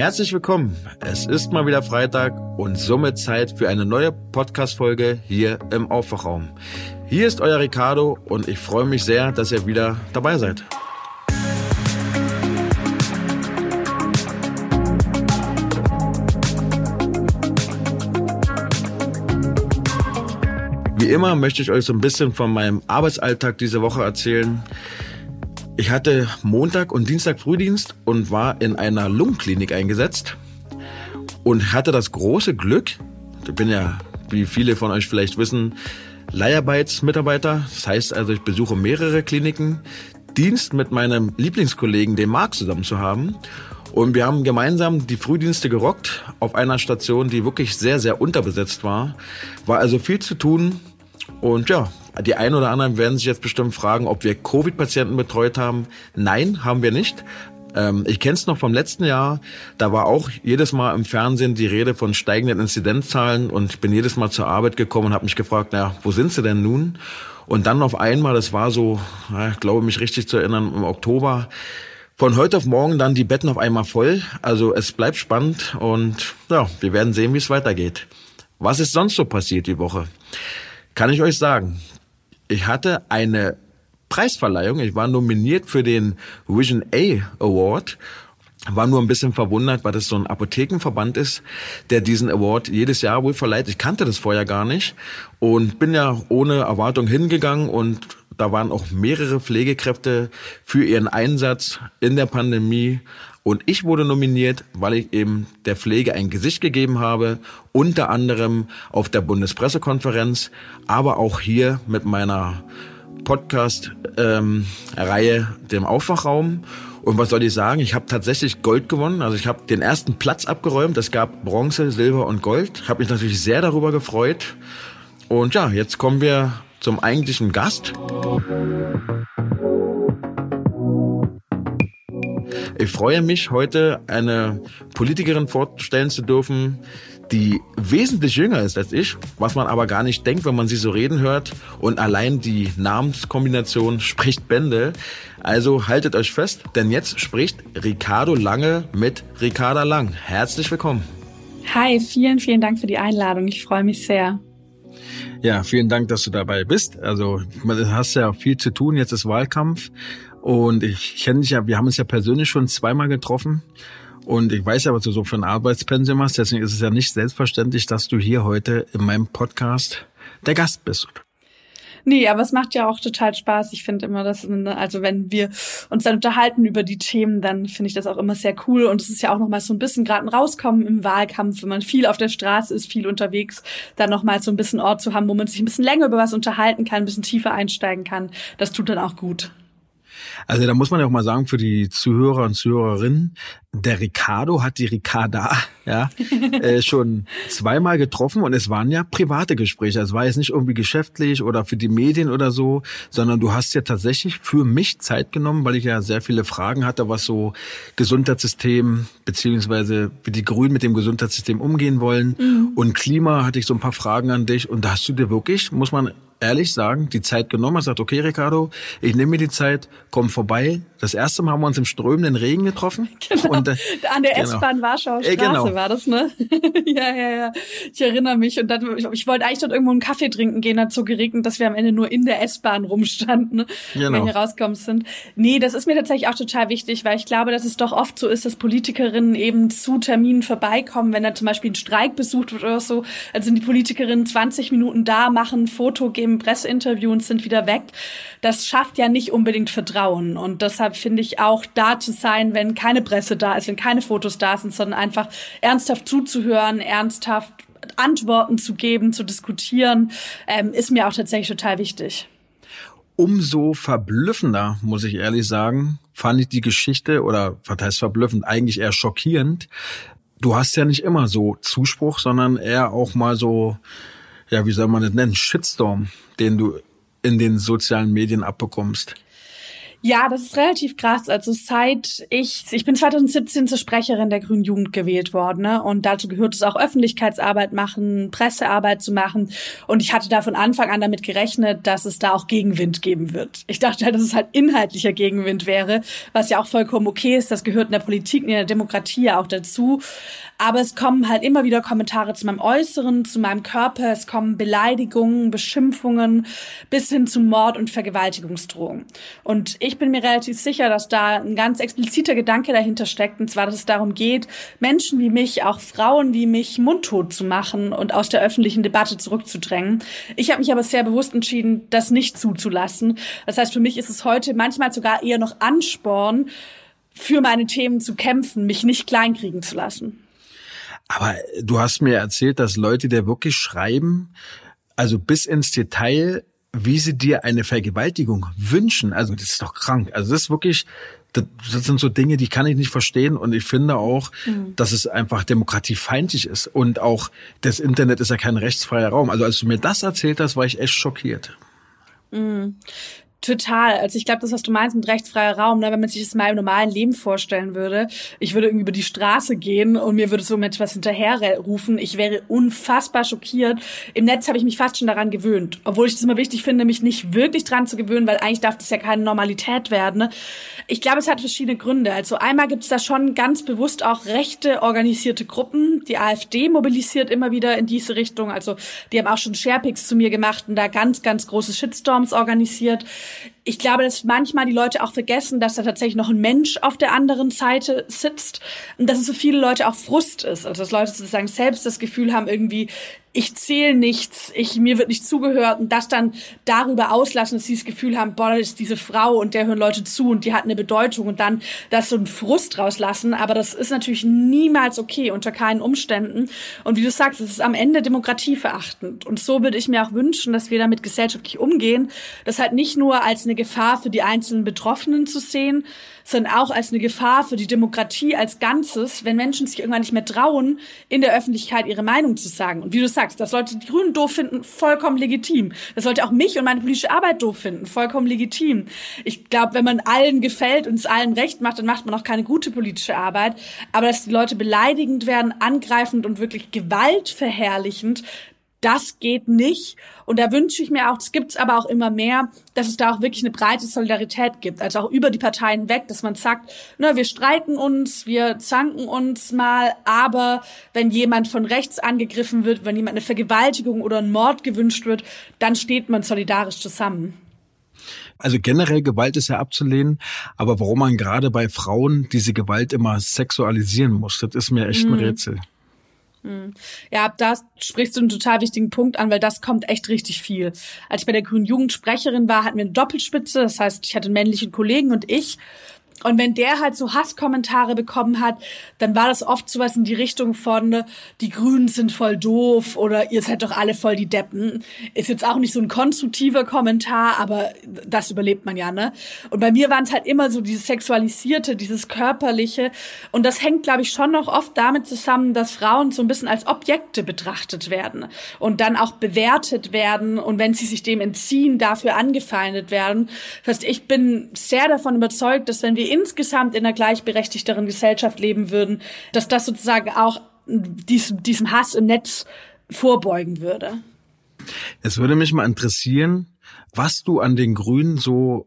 Herzlich willkommen. Es ist mal wieder Freitag und somit Zeit für eine neue Podcast-Folge hier im Aufwachraum. Hier ist euer Ricardo und ich freue mich sehr, dass ihr wieder dabei seid. Wie immer möchte ich euch so ein bisschen von meinem Arbeitsalltag diese Woche erzählen. Ich hatte Montag und Dienstag Frühdienst und war in einer Lungenklinik eingesetzt und hatte das große Glück, ich bin ja, wie viele von euch vielleicht wissen, Leiharbeitsmitarbeiter. Das heißt also, ich besuche mehrere Kliniken, Dienst mit meinem Lieblingskollegen, dem Marc, zusammen zu haben. Und wir haben gemeinsam die Frühdienste gerockt auf einer Station, die wirklich sehr, sehr unterbesetzt war. War also viel zu tun. Und ja, die einen oder anderen werden sich jetzt bestimmt fragen, ob wir Covid-Patienten betreut haben. Nein, haben wir nicht. Ähm, ich kenne es noch vom letzten Jahr. Da war auch jedes Mal im Fernsehen die Rede von steigenden Inzidenzzahlen und ich bin jedes Mal zur Arbeit gekommen und habe mich gefragt, na, wo sind sie denn nun? Und dann auf einmal, das war so, ich glaube mich richtig zu erinnern, im Oktober, von heute auf morgen dann die Betten auf einmal voll. Also es bleibt spannend und ja, wir werden sehen, wie es weitergeht. Was ist sonst so passiert die Woche? Kann ich euch sagen. Ich hatte eine Preisverleihung. Ich war nominiert für den Vision A Award. War nur ein bisschen verwundert, weil das so ein Apothekenverband ist, der diesen Award jedes Jahr wohl verleiht. Ich kannte das vorher gar nicht und bin ja ohne Erwartung hingegangen und da waren auch mehrere Pflegekräfte für ihren Einsatz in der Pandemie. Und ich wurde nominiert, weil ich eben der Pflege ein Gesicht gegeben habe, unter anderem auf der Bundespressekonferenz, aber auch hier mit meiner Podcast-Reihe, ähm, dem Aufwachraum. Und was soll ich sagen? Ich habe tatsächlich Gold gewonnen. Also ich habe den ersten Platz abgeräumt. Es gab Bronze, Silber und Gold. Ich habe mich natürlich sehr darüber gefreut. Und ja, jetzt kommen wir zum eigentlichen Gast. Ich freue mich, heute eine Politikerin vorstellen zu dürfen, die wesentlich jünger ist als ich, was man aber gar nicht denkt, wenn man sie so reden hört. Und allein die Namenskombination spricht Bände. Also haltet euch fest, denn jetzt spricht Ricardo Lange mit Ricarda Lang. Herzlich willkommen. Hi, vielen, vielen Dank für die Einladung. Ich freue mich sehr. Ja, vielen Dank, dass du dabei bist. Also, du hast ja viel zu tun. Jetzt ist Wahlkampf. Und ich kenne dich ja, wir haben uns ja persönlich schon zweimal getroffen. Und ich weiß ja, was du so für ein Arbeitspensum machst. Deswegen ist es ja nicht selbstverständlich, dass du hier heute in meinem Podcast der Gast bist. Nee, aber es macht ja auch total Spaß. Ich finde immer, dass, also wenn wir uns dann unterhalten über die Themen, dann finde ich das auch immer sehr cool. Und es ist ja auch nochmal so ein bisschen gerade ein Rauskommen im Wahlkampf, wenn man viel auf der Straße ist, viel unterwegs, dann nochmal so ein bisschen Ort zu haben, wo man sich ein bisschen länger über was unterhalten kann, ein bisschen tiefer einsteigen kann. Das tut dann auch gut. Also da muss man ja auch mal sagen für die Zuhörer und Zuhörerinnen, der Ricardo hat die Ricarda ja äh, schon zweimal getroffen und es waren ja private Gespräche. Es war jetzt nicht irgendwie geschäftlich oder für die Medien oder so, sondern du hast ja tatsächlich für mich Zeit genommen, weil ich ja sehr viele Fragen hatte, was so Gesundheitssystem beziehungsweise wie die Grünen mit dem Gesundheitssystem umgehen wollen mhm. und Klima hatte ich so ein paar Fragen an dich und da hast du dir wirklich, muss man ehrlich sagen, die Zeit genommen, hat gesagt, okay, Ricardo, ich nehme mir die Zeit, komm vorbei. Das erste Mal haben wir uns im strömenden Regen getroffen. Genau. Und, äh, An der genau. S-Bahn Warschauer Straße äh, genau. war das, ne? ja, ja, ja. Ich erinnere mich. Und dann, ich, ich wollte eigentlich dort irgendwo einen Kaffee trinken gehen, hat so geregnet, dass wir am Ende nur in der S-Bahn rumstanden, ne? genau. wenn wir rauskommen sind. Nee, das ist mir tatsächlich auch total wichtig, weil ich glaube, dass es doch oft so ist, dass Politikerinnen eben zu Terminen vorbeikommen, wenn da zum Beispiel ein Streik besucht wird oder so. Also sind die Politikerinnen 20 Minuten da, machen ein Foto, geben Presseinterview und sind wieder weg. Das schafft ja nicht unbedingt Vertrauen. Und deshalb finde ich auch da zu sein, wenn keine Presse da ist, wenn keine Fotos da sind, sondern einfach ernsthaft zuzuhören, ernsthaft Antworten zu geben, zu diskutieren, ähm, ist mir auch tatsächlich total wichtig. Umso verblüffender, muss ich ehrlich sagen, fand ich die Geschichte, oder was heißt verblüffend, eigentlich eher schockierend. Du hast ja nicht immer so Zuspruch, sondern eher auch mal so, ja, wie soll man das nennen, Shitstorm, den du in den sozialen Medien abbekommst. Ja, das ist relativ krass. Also seit ich, ich bin 2017 zur Sprecherin der Grünen Jugend gewählt worden ne? und dazu gehört es auch Öffentlichkeitsarbeit machen, Pressearbeit zu machen und ich hatte da von Anfang an damit gerechnet, dass es da auch Gegenwind geben wird. Ich dachte halt, dass es halt inhaltlicher Gegenwind wäre, was ja auch vollkommen okay ist. Das gehört in der Politik, in der Demokratie ja auch dazu. Aber es kommen halt immer wieder Kommentare zu meinem Äußeren, zu meinem Körper. Es kommen Beleidigungen, Beschimpfungen bis hin zu Mord und Vergewaltigungsdrohungen. Und ich bin mir relativ sicher, dass da ein ganz expliziter Gedanke dahinter steckt. Und zwar, dass es darum geht, Menschen wie mich, auch Frauen wie mich, mundtot zu machen und aus der öffentlichen Debatte zurückzudrängen. Ich habe mich aber sehr bewusst entschieden, das nicht zuzulassen. Das heißt, für mich ist es heute manchmal sogar eher noch Ansporn, für meine Themen zu kämpfen, mich nicht kleinkriegen zu lassen. Aber du hast mir erzählt, dass Leute dir wirklich schreiben, also bis ins Detail, wie sie dir eine Vergewaltigung wünschen. Also das ist doch krank. Also das ist wirklich, das, sind so Dinge, die kann ich nicht verstehen. Und ich finde auch, mhm. dass es einfach demokratiefeindlich ist. Und auch das Internet ist ja kein rechtsfreier Raum. Also als du mir das erzählt hast, war ich echt schockiert. Mhm. Total. Also ich glaube, das, was du meinst mit rechtsfreier Raum, ne, wenn man sich das mal im normalen Leben vorstellen würde, ich würde irgendwie über die Straße gehen und mir würde so mit etwas hinterherrufen, ich wäre unfassbar schockiert. Im Netz habe ich mich fast schon daran gewöhnt, obwohl ich das immer wichtig finde, mich nicht wirklich dran zu gewöhnen, weil eigentlich darf das ja keine Normalität werden. Ne? Ich glaube, es hat verschiedene Gründe. Also einmal gibt es da schon ganz bewusst auch rechte organisierte Gruppen. Die AfD mobilisiert immer wieder in diese Richtung. Also die haben auch schon Sharepics zu mir gemacht und da ganz, ganz große Shitstorms organisiert ich glaube, dass manchmal die Leute auch vergessen, dass da tatsächlich noch ein Mensch auf der anderen Seite sitzt und dass es für viele Leute auch Frust ist. Also dass Leute sozusagen selbst das Gefühl haben, irgendwie, ich zähle nichts, ich, mir wird nicht zugehört und das dann darüber auslassen, dass sie das Gefühl haben, boah, das ist diese Frau und der hören Leute zu und die hat eine Bedeutung und dann das so ein Frust rauslassen. Aber das ist natürlich niemals okay, unter keinen Umständen. Und wie du sagst, es ist am Ende demokratieverachtend. Und so würde ich mir auch wünschen, dass wir damit gesellschaftlich umgehen, das halt nicht nur als eine Gefahr für die einzelnen Betroffenen zu sehen, sondern auch als eine Gefahr für die Demokratie als Ganzes, wenn Menschen sich irgendwann nicht mehr trauen, in der Öffentlichkeit ihre Meinung zu sagen. Und wie du sagst, das Leute die Grünen doof finden, vollkommen legitim. Das sollte auch mich und meine politische Arbeit doof finden, vollkommen legitim. Ich glaube, wenn man allen gefällt und es allen recht macht, dann macht man auch keine gute politische Arbeit. Aber dass die Leute beleidigend werden, angreifend und wirklich gewaltverherrlichend, das geht nicht. Und da wünsche ich mir auch, es gibt es aber auch immer mehr, dass es da auch wirklich eine breite Solidarität gibt. Also auch über die Parteien weg, dass man sagt, na, wir streiten uns, wir zanken uns mal, aber wenn jemand von rechts angegriffen wird, wenn jemand eine Vergewaltigung oder ein Mord gewünscht wird, dann steht man solidarisch zusammen. Also generell Gewalt ist ja abzulehnen, aber warum man gerade bei Frauen diese Gewalt immer sexualisieren muss, das ist mir echt ein mhm. Rätsel. Hm. Ja, da sprichst du einen total wichtigen Punkt an, weil das kommt echt richtig viel. Als ich bei der Grünen Jugendsprecherin war, hatten wir eine Doppelspitze. Das heißt, ich hatte einen männlichen Kollegen und ich. Und wenn der halt so Hasskommentare bekommen hat, dann war das oft sowas in die Richtung von, die Grünen sind voll doof oder ihr seid doch alle voll die Deppen. Ist jetzt auch nicht so ein konstruktiver Kommentar, aber das überlebt man ja, ne? Und bei mir waren es halt immer so dieses Sexualisierte, dieses Körperliche. Und das hängt, glaube ich, schon noch oft damit zusammen, dass Frauen so ein bisschen als Objekte betrachtet werden und dann auch bewertet werden und wenn sie sich dem entziehen, dafür angefeindet werden. Das heißt, ich bin sehr davon überzeugt, dass wenn wir insgesamt in einer gleichberechtigteren Gesellschaft leben würden, dass das sozusagen auch diesem, diesem Hass im Netz vorbeugen würde. Es würde mich mal interessieren, was du an den Grünen so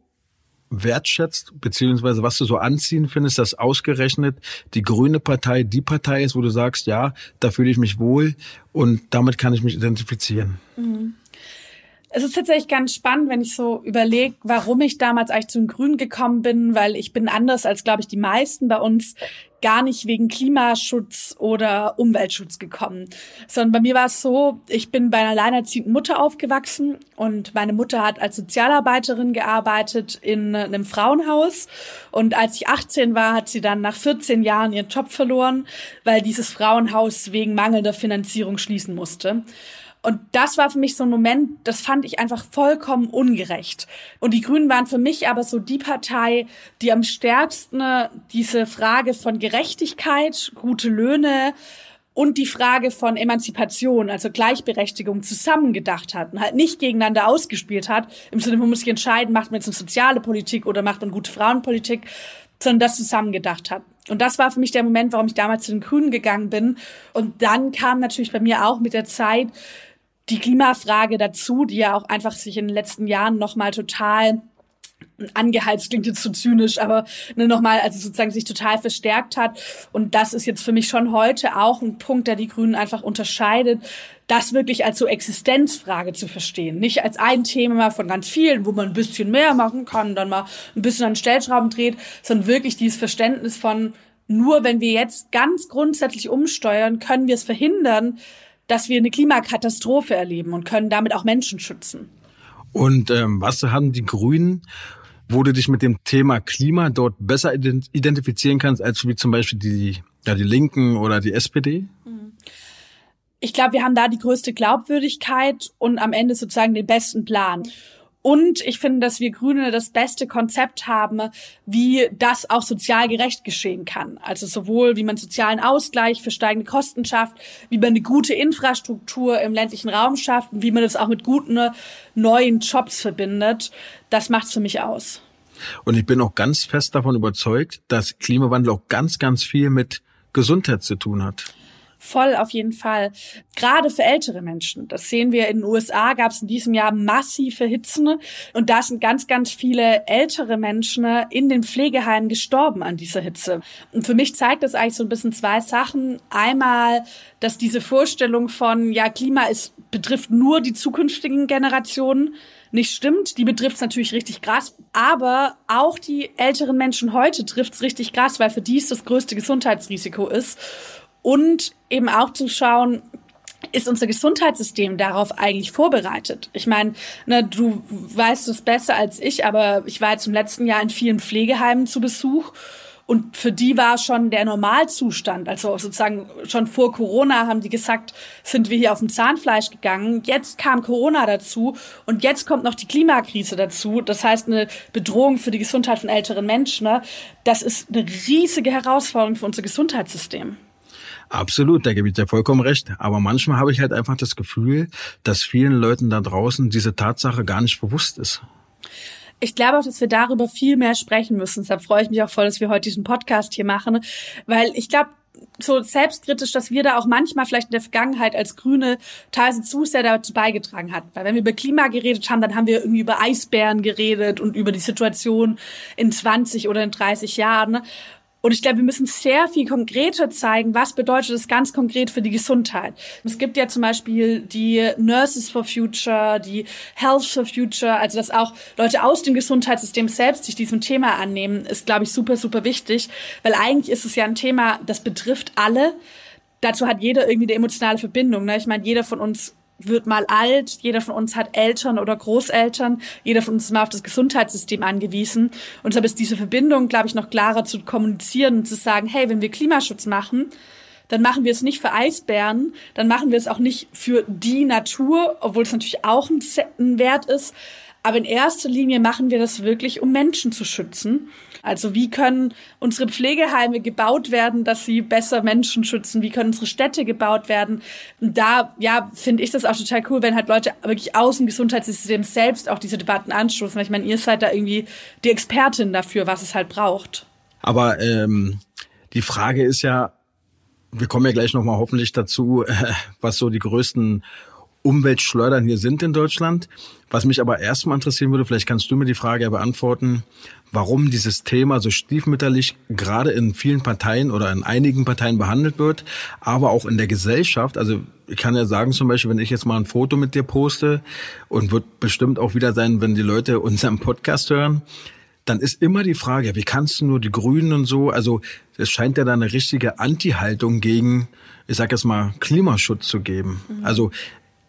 wertschätzt, beziehungsweise was du so anziehen findest, dass ausgerechnet die Grüne Partei die Partei ist, wo du sagst, ja, da fühle ich mich wohl und damit kann ich mich identifizieren. Mhm. Es ist tatsächlich ganz spannend, wenn ich so überlege, warum ich damals eigentlich zum Grün gekommen bin, weil ich bin anders als, glaube ich, die meisten bei uns gar nicht wegen Klimaschutz oder Umweltschutz gekommen, sondern bei mir war es so, ich bin bei einer alleinerziehenden Mutter aufgewachsen und meine Mutter hat als Sozialarbeiterin gearbeitet in einem Frauenhaus und als ich 18 war, hat sie dann nach 14 Jahren ihren Job verloren, weil dieses Frauenhaus wegen mangelnder Finanzierung schließen musste. Und das war für mich so ein Moment, das fand ich einfach vollkommen ungerecht. Und die Grünen waren für mich aber so die Partei, die am stärksten diese Frage von Gerechtigkeit, gute Löhne und die Frage von Emanzipation, also Gleichberechtigung zusammengedacht hat und halt nicht gegeneinander ausgespielt hat, im Sinne, man muss sich entscheiden, macht man jetzt eine soziale Politik oder macht man gute Frauenpolitik, sondern das zusammengedacht hat. Und das war für mich der Moment, warum ich damals zu den Grünen gegangen bin. Und dann kam natürlich bei mir auch mit der Zeit die Klimafrage dazu, die ja auch einfach sich in den letzten Jahren nochmal total angeheizt klingt jetzt zu so zynisch, aber ne, nochmal, also sozusagen sich total verstärkt hat. Und das ist jetzt für mich schon heute auch ein Punkt, der die Grünen einfach unterscheidet, das wirklich als so Existenzfrage zu verstehen. Nicht als ein Thema von ganz vielen, wo man ein bisschen mehr machen kann, dann mal ein bisschen an Stellschrauben dreht, sondern wirklich dieses Verständnis von, nur wenn wir jetzt ganz grundsätzlich umsteuern, können wir es verhindern, dass wir eine Klimakatastrophe erleben und können damit auch Menschen schützen. Und ähm, was haben die Grünen, wo du dich mit dem Thema Klima dort besser identifizieren kannst, als wie zum Beispiel die, ja, die Linken oder die SPD? Ich glaube, wir haben da die größte Glaubwürdigkeit und am Ende sozusagen den besten Plan. Und ich finde, dass wir Grüne das beste Konzept haben, wie das auch sozial gerecht geschehen kann. Also sowohl, wie man sozialen Ausgleich für steigende Kosten schafft, wie man eine gute Infrastruktur im ländlichen Raum schafft und wie man das auch mit guten neuen Jobs verbindet. Das macht's für mich aus. Und ich bin auch ganz fest davon überzeugt, dass Klimawandel auch ganz, ganz viel mit Gesundheit zu tun hat. Voll auf jeden Fall. Gerade für ältere Menschen. Das sehen wir in den USA, gab es in diesem Jahr massive Hitzen. Und da sind ganz, ganz viele ältere Menschen in den Pflegeheimen gestorben an dieser Hitze. Und für mich zeigt das eigentlich so ein bisschen zwei Sachen. Einmal, dass diese Vorstellung von, ja, Klima ist, betrifft nur die zukünftigen Generationen nicht stimmt. Die betrifft es natürlich richtig krass. Aber auch die älteren Menschen heute trifft es richtig krass, weil für die es das größte Gesundheitsrisiko ist und eben auch zu schauen, ist unser Gesundheitssystem darauf eigentlich vorbereitet? Ich meine, ne, du weißt es besser als ich, aber ich war jetzt im letzten Jahr in vielen Pflegeheimen zu Besuch und für die war schon der Normalzustand, also sozusagen schon vor Corona haben die gesagt, sind wir hier auf dem Zahnfleisch gegangen. Jetzt kam Corona dazu und jetzt kommt noch die Klimakrise dazu. Das heißt, eine Bedrohung für die Gesundheit von älteren Menschen. Ne? Das ist eine riesige Herausforderung für unser Gesundheitssystem. Absolut, da gebe ich dir vollkommen recht. Aber manchmal habe ich halt einfach das Gefühl, dass vielen Leuten da draußen diese Tatsache gar nicht bewusst ist. Ich glaube auch, dass wir darüber viel mehr sprechen müssen. Deshalb freue ich mich auch voll, dass wir heute diesen Podcast hier machen, weil ich glaube, so selbstkritisch, dass wir da auch manchmal vielleicht in der Vergangenheit als Grüne teilweise zu sehr dazu beigetragen hat. Weil wenn wir über Klima geredet haben, dann haben wir irgendwie über Eisbären geredet und über die Situation in 20 oder in 30 Jahren. Und ich glaube, wir müssen sehr viel konkreter zeigen, was bedeutet das ganz konkret für die Gesundheit. Es gibt ja zum Beispiel die Nurses for Future, die Health for Future, also dass auch Leute aus dem Gesundheitssystem selbst sich diesem Thema annehmen, ist, glaube ich, super, super wichtig, weil eigentlich ist es ja ein Thema, das betrifft alle. Dazu hat jeder irgendwie eine emotionale Verbindung. Ne? Ich meine, jeder von uns wird mal alt, jeder von uns hat Eltern oder Großeltern, jeder von uns ist mal auf das Gesundheitssystem angewiesen. Und deshalb ist diese Verbindung, glaube ich, noch klarer zu kommunizieren und zu sagen, hey, wenn wir Klimaschutz machen, dann machen wir es nicht für Eisbären, dann machen wir es auch nicht für die Natur, obwohl es natürlich auch ein Wert ist. Aber in erster Linie machen wir das wirklich, um Menschen zu schützen. Also wie können unsere Pflegeheime gebaut werden, dass sie besser Menschen schützen? Wie können unsere Städte gebaut werden? Und da, ja, finde ich das auch total cool, wenn halt Leute wirklich aus dem Gesundheitssystem selbst auch diese Debatten anstoßen. Weil ich meine, ihr seid da irgendwie die Expertin dafür, was es halt braucht. Aber ähm, die Frage ist ja, wir kommen ja gleich nochmal hoffentlich dazu, äh, was so die größten Umweltschleudern hier sind in Deutschland. Was mich aber erstmal interessieren würde, vielleicht kannst du mir die Frage ja beantworten, warum dieses Thema so stiefmütterlich gerade in vielen Parteien oder in einigen Parteien behandelt wird, aber auch in der Gesellschaft. Also ich kann ja sagen zum Beispiel, wenn ich jetzt mal ein Foto mit dir poste und wird bestimmt auch wieder sein, wenn die Leute unseren Podcast hören, dann ist immer die Frage, wie kannst du nur die Grünen und so, also es scheint ja da eine richtige Anti-Haltung gegen, ich sag jetzt mal, Klimaschutz zu geben. Mhm. Also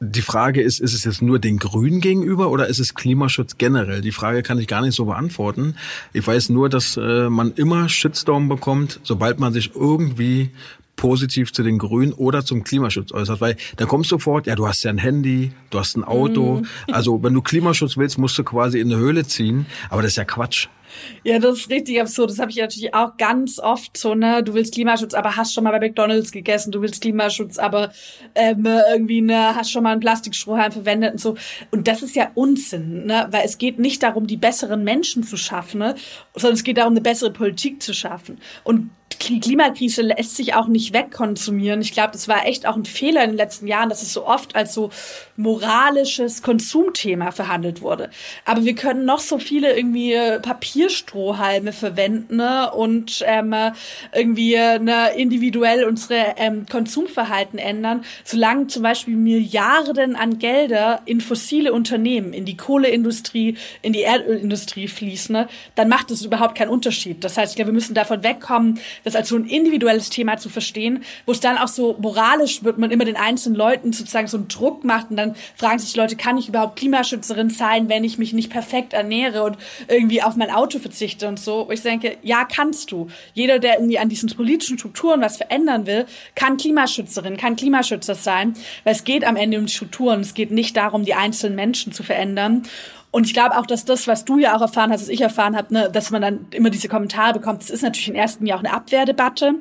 die Frage ist, ist es jetzt nur den Grünen gegenüber oder ist es Klimaschutz generell? Die Frage kann ich gar nicht so beantworten. Ich weiß nur, dass äh, man immer Shitstorm bekommt, sobald man sich irgendwie positiv zu den Grünen oder zum Klimaschutz äußert, weil dann kommst du sofort, ja, du hast ja ein Handy, du hast ein Auto. Mhm. Also wenn du Klimaschutz willst, musst du quasi in eine Höhle ziehen. Aber das ist ja Quatsch. Ja, das ist richtig absurd. Das habe ich natürlich auch ganz oft so, ne? Du willst Klimaschutz, aber hast schon mal bei McDonalds gegessen. Du willst Klimaschutz, aber ähm, irgendwie, ne, hast schon mal einen Plastikstrohhalm verwendet und so. Und das ist ja Unsinn, ne? Weil es geht nicht darum, die besseren Menschen zu schaffen, ne? sondern es geht darum, eine bessere Politik zu schaffen. Und die Klimakrise lässt sich auch nicht wegkonsumieren. Ich glaube, das war echt auch ein Fehler in den letzten Jahren, dass es so oft als so moralisches Konsumthema verhandelt wurde. Aber wir können noch so viele irgendwie Papierstrohhalme verwenden ne? und ähm, irgendwie ne, individuell unsere ähm, Konsumverhalten ändern, solange zum Beispiel Milliarden an Gelder in fossile Unternehmen, in die Kohleindustrie, in die Erdölindustrie fließen, ne? dann macht es überhaupt keinen Unterschied. Das heißt, ich glaube, wir müssen davon wegkommen, das als so ein individuelles Thema zu verstehen, wo es dann auch so moralisch wird, man immer den einzelnen Leuten sozusagen so einen Druck macht und dann fragen sich die Leute, kann ich überhaupt Klimaschützerin sein, wenn ich mich nicht perfekt ernähre und irgendwie auf mein Auto verzichte und so. Wo ich denke, ja, kannst du. Jeder, der irgendwie an diesen politischen Strukturen was verändern will, kann Klimaschützerin, kann Klimaschützer sein, weil es geht am Ende um die Strukturen. Es geht nicht darum, die einzelnen Menschen zu verändern. Und ich glaube auch, dass das, was du ja auch erfahren hast, was ich erfahren habe, ne, dass man dann immer diese Kommentare bekommt, das ist natürlich in ersten Jahr auch eine Abwehrdebatte.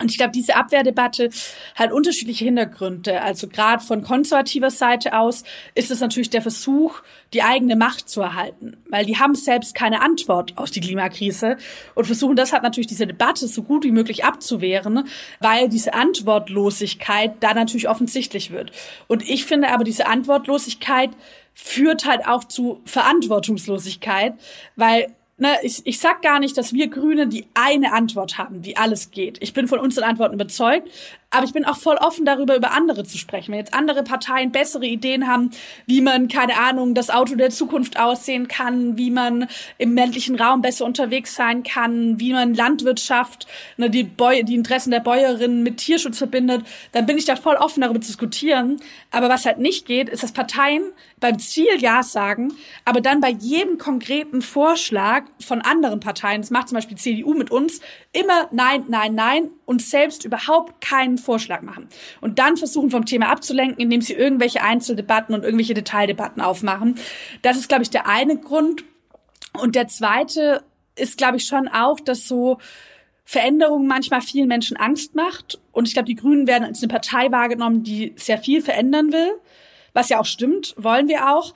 Und ich glaube, diese Abwehrdebatte hat unterschiedliche Hintergründe. Also gerade von konservativer Seite aus ist es natürlich der Versuch, die eigene Macht zu erhalten, weil die haben selbst keine Antwort auf die Klimakrise und versuchen deshalb natürlich diese Debatte so gut wie möglich abzuwehren, weil diese Antwortlosigkeit da natürlich offensichtlich wird. Und ich finde aber diese Antwortlosigkeit führt halt auch zu Verantwortungslosigkeit, weil ne, ich, ich sag gar nicht, dass wir Grüne die eine Antwort haben, wie alles geht. Ich bin von unseren Antworten überzeugt, aber ich bin auch voll offen darüber, über andere zu sprechen. Wenn jetzt andere Parteien bessere Ideen haben, wie man, keine Ahnung, das Auto der Zukunft aussehen kann, wie man im ländlichen Raum besser unterwegs sein kann, wie man Landwirtschaft, ne, die, Bäu die Interessen der Bäuerinnen mit Tierschutz verbindet, dann bin ich da voll offen darüber zu diskutieren. Aber was halt nicht geht, ist, dass Parteien beim Ziel Ja sagen, aber dann bei jedem konkreten Vorschlag von anderen Parteien, das macht zum Beispiel CDU mit uns, immer Nein, Nein, Nein und selbst überhaupt keinen Vorschlag machen. Und dann versuchen vom Thema abzulenken, indem sie irgendwelche Einzeldebatten und irgendwelche Detaildebatten aufmachen. Das ist, glaube ich, der eine Grund. Und der zweite ist, glaube ich, schon auch, dass so Veränderung manchmal vielen Menschen Angst macht. Und ich glaube, die Grünen werden als eine Partei wahrgenommen, die sehr viel verändern will. Was ja auch stimmt, wollen wir auch.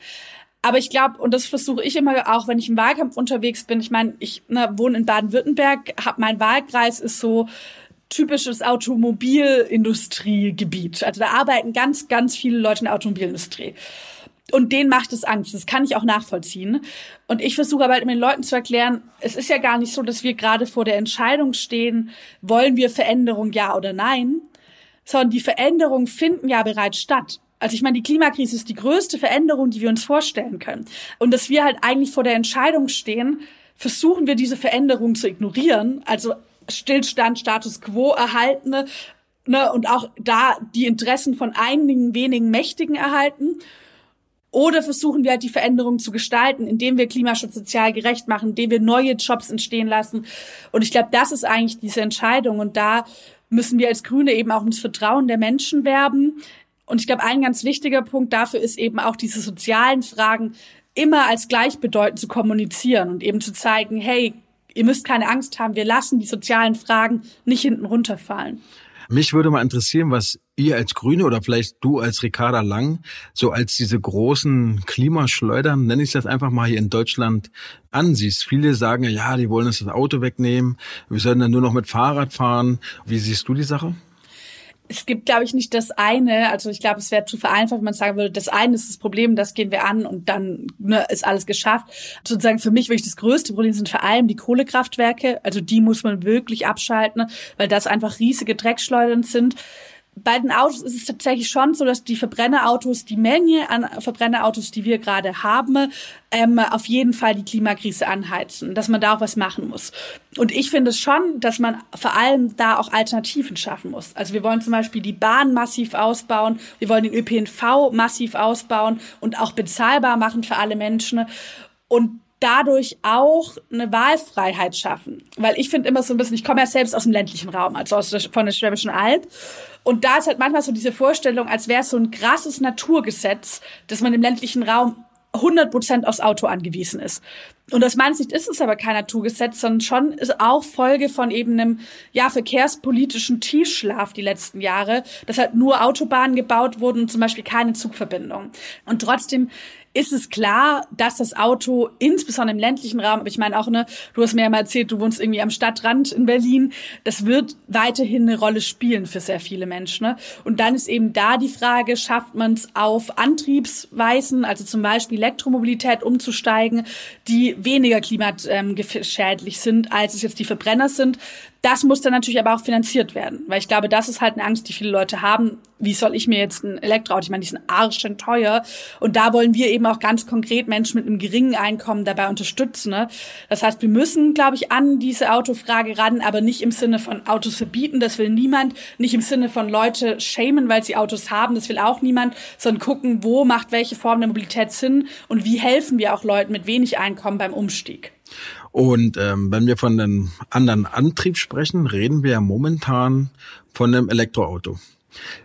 Aber ich glaube, und das versuche ich immer auch, wenn ich im Wahlkampf unterwegs bin. Ich meine, ich ne, wohne in Baden-Württemberg, hab mein Wahlkreis ist so typisches Automobilindustriegebiet. Also da arbeiten ganz, ganz viele Leute in der Automobilindustrie. Und denen macht es Angst. Das kann ich auch nachvollziehen. Und ich versuche aber halt den Leuten zu erklären, es ist ja gar nicht so, dass wir gerade vor der Entscheidung stehen, wollen wir Veränderung ja oder nein, sondern die Veränderungen finden ja bereits statt. Also ich meine, die Klimakrise ist die größte Veränderung, die wir uns vorstellen können. Und dass wir halt eigentlich vor der Entscheidung stehen, versuchen wir diese Veränderung zu ignorieren, also Stillstand, Status quo erhalten ne, und auch da die Interessen von einigen wenigen Mächtigen erhalten. Oder versuchen wir halt die Veränderung zu gestalten, indem wir Klimaschutz sozial gerecht machen, indem wir neue Jobs entstehen lassen. Und ich glaube, das ist eigentlich diese Entscheidung. Und da müssen wir als Grüne eben auch ums Vertrauen der Menschen werben. Und ich glaube, ein ganz wichtiger Punkt dafür ist eben auch diese sozialen Fragen immer als gleichbedeutend zu kommunizieren und eben zu zeigen, hey, ihr müsst keine Angst haben, wir lassen die sozialen Fragen nicht hinten runterfallen. Mich würde mal interessieren, was ihr als Grüne oder vielleicht du als Ricarda Lang so als diese großen Klimaschleudern, nenne ich das einfach mal hier in Deutschland, ansiehst. Viele sagen ja, die wollen uns das Auto wegnehmen, wir sollen dann nur noch mit Fahrrad fahren. Wie siehst du die Sache? Es gibt, glaube ich, nicht das eine. Also ich glaube, es wäre zu vereinfacht, wenn man sagen würde, das eine ist das Problem, das gehen wir an und dann ne, ist alles geschafft. Sozusagen für mich wirklich das größte Problem sind vor allem die Kohlekraftwerke. Also die muss man wirklich abschalten, weil das einfach riesige Dreckschleudern sind bei den Autos ist es tatsächlich schon so, dass die Verbrennerautos, die Menge an Verbrennerautos, die wir gerade haben, ähm, auf jeden Fall die Klimakrise anheizen, dass man da auch was machen muss. Und ich finde schon, dass man vor allem da auch Alternativen schaffen muss. Also wir wollen zum Beispiel die Bahn massiv ausbauen, wir wollen den ÖPNV massiv ausbauen und auch bezahlbar machen für alle Menschen. Und dadurch auch eine Wahlfreiheit schaffen. Weil ich finde immer so ein bisschen, ich komme ja selbst aus dem ländlichen Raum, also aus der, von der Schwäbischen Alb. Und da ist halt manchmal so diese Vorstellung, als wäre es so ein krasses Naturgesetz, dass man im ländlichen Raum 100 Prozent aufs Auto angewiesen ist. Und aus meiner Sicht ist es aber kein Naturgesetz, sondern schon ist auch Folge von eben einem ja, verkehrspolitischen Tiefschlaf die letzten Jahre, dass halt nur Autobahnen gebaut wurden und zum Beispiel keine Zugverbindung. Und trotzdem ist es klar, dass das Auto insbesondere im ländlichen Raum, aber ich meine auch, ne, du hast mir ja mal erzählt, du wohnst irgendwie am Stadtrand in Berlin, das wird weiterhin eine Rolle spielen für sehr viele Menschen. Ne? Und dann ist eben da die Frage, schafft man es auf Antriebsweisen, also zum Beispiel Elektromobilität umzusteigen, die weniger klimaschädlich sind, als es jetzt die Verbrenner sind. Das muss dann natürlich aber auch finanziert werden, weil ich glaube, das ist halt eine Angst, die viele Leute haben. Wie soll ich mir jetzt ein Elektroauto, ich meine, die sind arschend teuer. Und da wollen wir eben auch ganz konkret Menschen mit einem geringen Einkommen dabei unterstützen. Ne? Das heißt, wir müssen, glaube ich, an diese Autofrage ran, aber nicht im Sinne von Autos verbieten, das will niemand. Nicht im Sinne von Leute schämen, weil sie Autos haben, das will auch niemand, sondern gucken, wo macht welche Form der Mobilität Sinn und wie helfen wir auch Leuten mit wenig Einkommen beim Umstieg. Und ähm, wenn wir von einem anderen Antrieb sprechen, reden wir ja momentan von einem Elektroauto.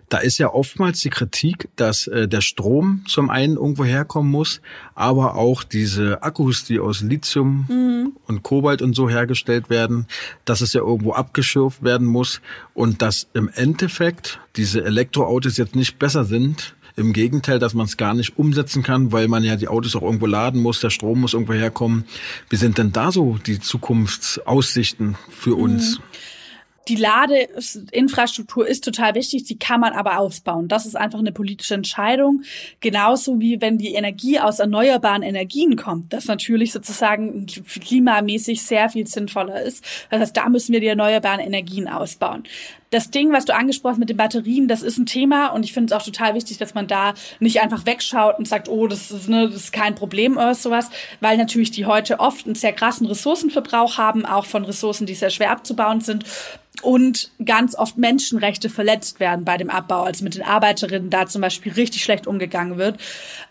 Da ist ja oftmals die Kritik, dass äh, der Strom zum einen irgendwo herkommen muss, aber auch diese Akkus, die aus Lithium mhm. und Kobalt und so hergestellt werden, dass es ja irgendwo abgeschürft werden muss und dass im Endeffekt diese Elektroautos jetzt nicht besser sind im Gegenteil, dass man es gar nicht umsetzen kann, weil man ja die Autos auch irgendwo laden muss, der Strom muss irgendwo herkommen. Wie sind denn da so die Zukunftsaussichten für uns? Mhm die Ladeinfrastruktur ist total wichtig, die kann man aber ausbauen. Das ist einfach eine politische Entscheidung. Genauso wie wenn die Energie aus erneuerbaren Energien kommt, das natürlich sozusagen klimamäßig sehr viel sinnvoller ist. Das heißt, da müssen wir die erneuerbaren Energien ausbauen das Ding, was du angesprochen hast mit den Batterien, das ist ein Thema und ich finde es auch total wichtig, dass man da nicht einfach wegschaut und sagt, oh, das ist, ne, das ist kein Problem oder sowas, weil natürlich die heute oft einen sehr krassen Ressourcenverbrauch haben, auch von Ressourcen, die sehr schwer abzubauen sind und ganz oft Menschenrechte verletzt werden bei dem Abbau, also mit den Arbeiterinnen da zum Beispiel richtig schlecht umgegangen wird.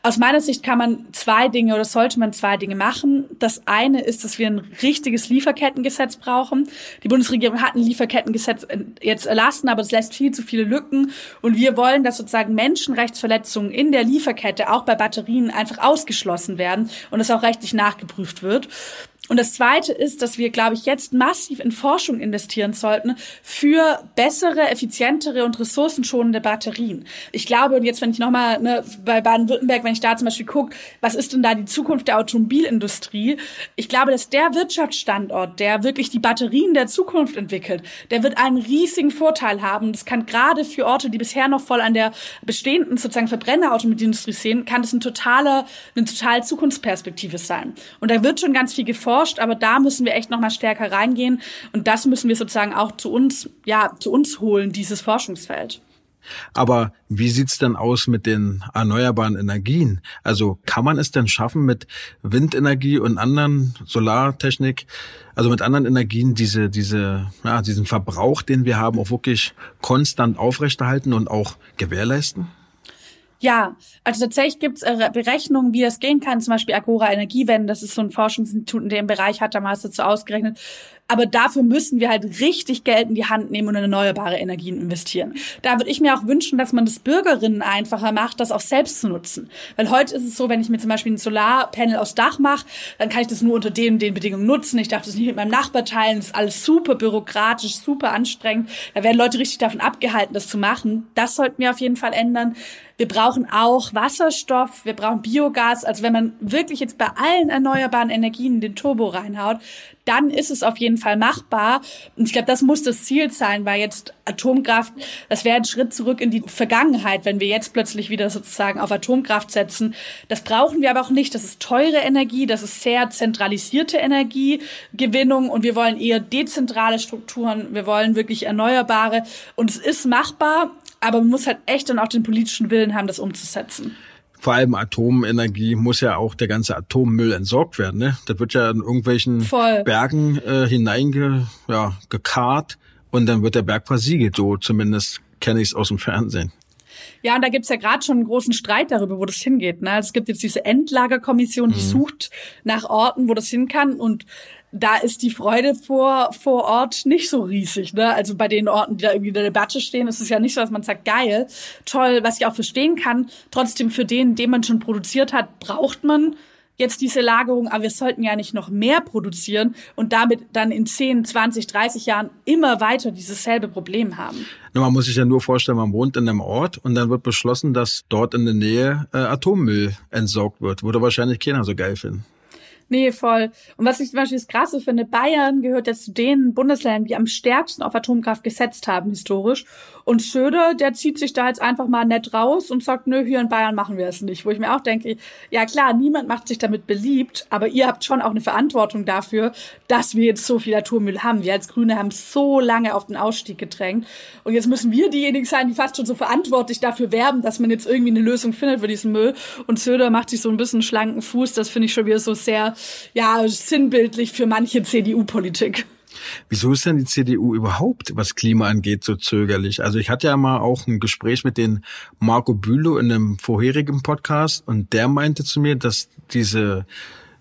Aus meiner Sicht kann man zwei Dinge oder sollte man zwei Dinge machen. Das eine ist, dass wir ein richtiges Lieferkettengesetz brauchen. Die Bundesregierung hat ein Lieferkettengesetz jetzt erlassen, aber es lässt viel zu viele Lücken. Und wir wollen, dass sozusagen Menschenrechtsverletzungen in der Lieferkette auch bei Batterien einfach ausgeschlossen werden und es auch rechtlich nachgeprüft wird. Und das Zweite ist, dass wir, glaube ich, jetzt massiv in Forschung investieren sollten für bessere, effizientere und ressourcenschonende Batterien. Ich glaube, und jetzt, wenn ich nochmal ne, bei Baden-Württemberg, wenn ich da zum Beispiel gucke, was ist denn da die Zukunft der Automobilindustrie? Ich glaube, dass der Wirtschaftsstandort, der wirklich die Batterien der Zukunft entwickelt, der wird einen riesigen Vorteil haben. Das kann gerade für Orte, die bisher noch voll an der bestehenden sozusagen Verbrennerautomobilindustrie sehen, kann das ein totaler, eine total Zukunftsperspektive sein. Und da wird schon ganz viel geforscht erforscht, aber da müssen wir echt noch mal stärker reingehen und das müssen wir sozusagen auch zu uns, ja, zu uns holen, dieses Forschungsfeld. Aber wie sieht's denn aus mit den erneuerbaren Energien? Also kann man es denn schaffen, mit Windenergie und anderen Solartechnik, also mit anderen Energien, diese, diese, ja, diesen Verbrauch, den wir haben, auch wirklich konstant aufrechterhalten und auch gewährleisten? Ja, also tatsächlich gibt es äh, Berechnungen, wie das gehen kann. Zum Beispiel Agora Energiewende, das ist so ein Forschungsinstitut in dem Bereich, hat damals dazu ausgerechnet. Aber dafür müssen wir halt richtig Geld in die Hand nehmen und in erneuerbare Energien investieren. Da würde ich mir auch wünschen, dass man das Bürgerinnen einfacher macht, das auch selbst zu nutzen. Weil heute ist es so, wenn ich mir zum Beispiel ein Solarpanel aufs Dach mache, dann kann ich das nur unter den, den Bedingungen nutzen. Ich darf das nicht mit meinem Nachbar teilen. Das ist alles super bürokratisch, super anstrengend. Da werden Leute richtig davon abgehalten, das zu machen. Das sollten wir auf jeden Fall ändern. Wir brauchen auch Wasserstoff, wir brauchen Biogas. Also wenn man wirklich jetzt bei allen erneuerbaren Energien den Turbo reinhaut, dann ist es auf jeden Fall machbar. Und ich glaube, das muss das Ziel sein, weil jetzt Atomkraft, das wäre ein Schritt zurück in die Vergangenheit, wenn wir jetzt plötzlich wieder sozusagen auf Atomkraft setzen. Das brauchen wir aber auch nicht. Das ist teure Energie, das ist sehr zentralisierte Energiegewinnung und wir wollen eher dezentrale Strukturen. Wir wollen wirklich erneuerbare und es ist machbar, aber man muss halt echt dann auch den politischen Willen haben, das umzusetzen vor allem Atomenergie muss ja auch der ganze Atommüll entsorgt werden. Ne? Das wird ja in irgendwelchen Voll. Bergen äh, hineinge, ja, gekarrt und dann wird der Berg versiegelt. So zumindest kenne ich es aus dem Fernsehen. Ja, und da gibt's ja gerade schon einen großen Streit darüber, wo das hingeht. Ne? Also es gibt jetzt diese Endlagerkommission, die mhm. sucht nach Orten, wo das hin kann. Und da ist die Freude vor, vor Ort nicht so riesig. Ne? Also bei den Orten, die da irgendwie in der Debatte stehen, ist es ja nicht so, dass man sagt, geil, toll, was ich auch verstehen kann. Trotzdem für den, den man schon produziert hat, braucht man jetzt diese Lagerung, aber wir sollten ja nicht noch mehr produzieren und damit dann in 10, 20, 30 Jahren immer weiter dieses selbe Problem haben. Man muss sich ja nur vorstellen, man wohnt in einem Ort und dann wird beschlossen, dass dort in der Nähe äh, Atommüll entsorgt wird. Würde wahrscheinlich keiner so geil finden. Nee, voll. Und was ich zum Beispiel das Krasse finde, Bayern gehört ja zu den Bundesländern, die am stärksten auf Atomkraft gesetzt haben, historisch. Und Söder, der zieht sich da jetzt einfach mal nett raus und sagt, nö, hier in Bayern machen wir es nicht. Wo ich mir auch denke, ja klar, niemand macht sich damit beliebt, aber ihr habt schon auch eine Verantwortung dafür, dass wir jetzt so viel Atommüll haben. Wir als Grüne haben so lange auf den Ausstieg gedrängt. Und jetzt müssen wir diejenigen sein, die fast schon so verantwortlich dafür werben, dass man jetzt irgendwie eine Lösung findet für diesen Müll. Und Söder macht sich so ein bisschen schlanken Fuß. Das finde ich schon wieder so sehr ja, sinnbildlich für manche CDU-Politik. Wieso ist denn die CDU überhaupt, was Klima angeht, so zögerlich? Also ich hatte ja mal auch ein Gespräch mit den Marco Bülow in einem vorherigen Podcast und der meinte zu mir, dass diese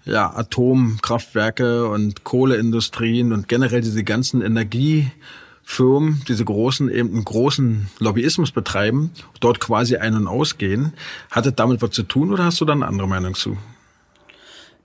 ja, Atomkraftwerke und Kohleindustrien und generell diese ganzen Energiefirmen, diese großen, eben einen großen Lobbyismus betreiben, dort quasi ein- und ausgehen. Hat das damit was zu tun oder hast du da eine andere Meinung zu?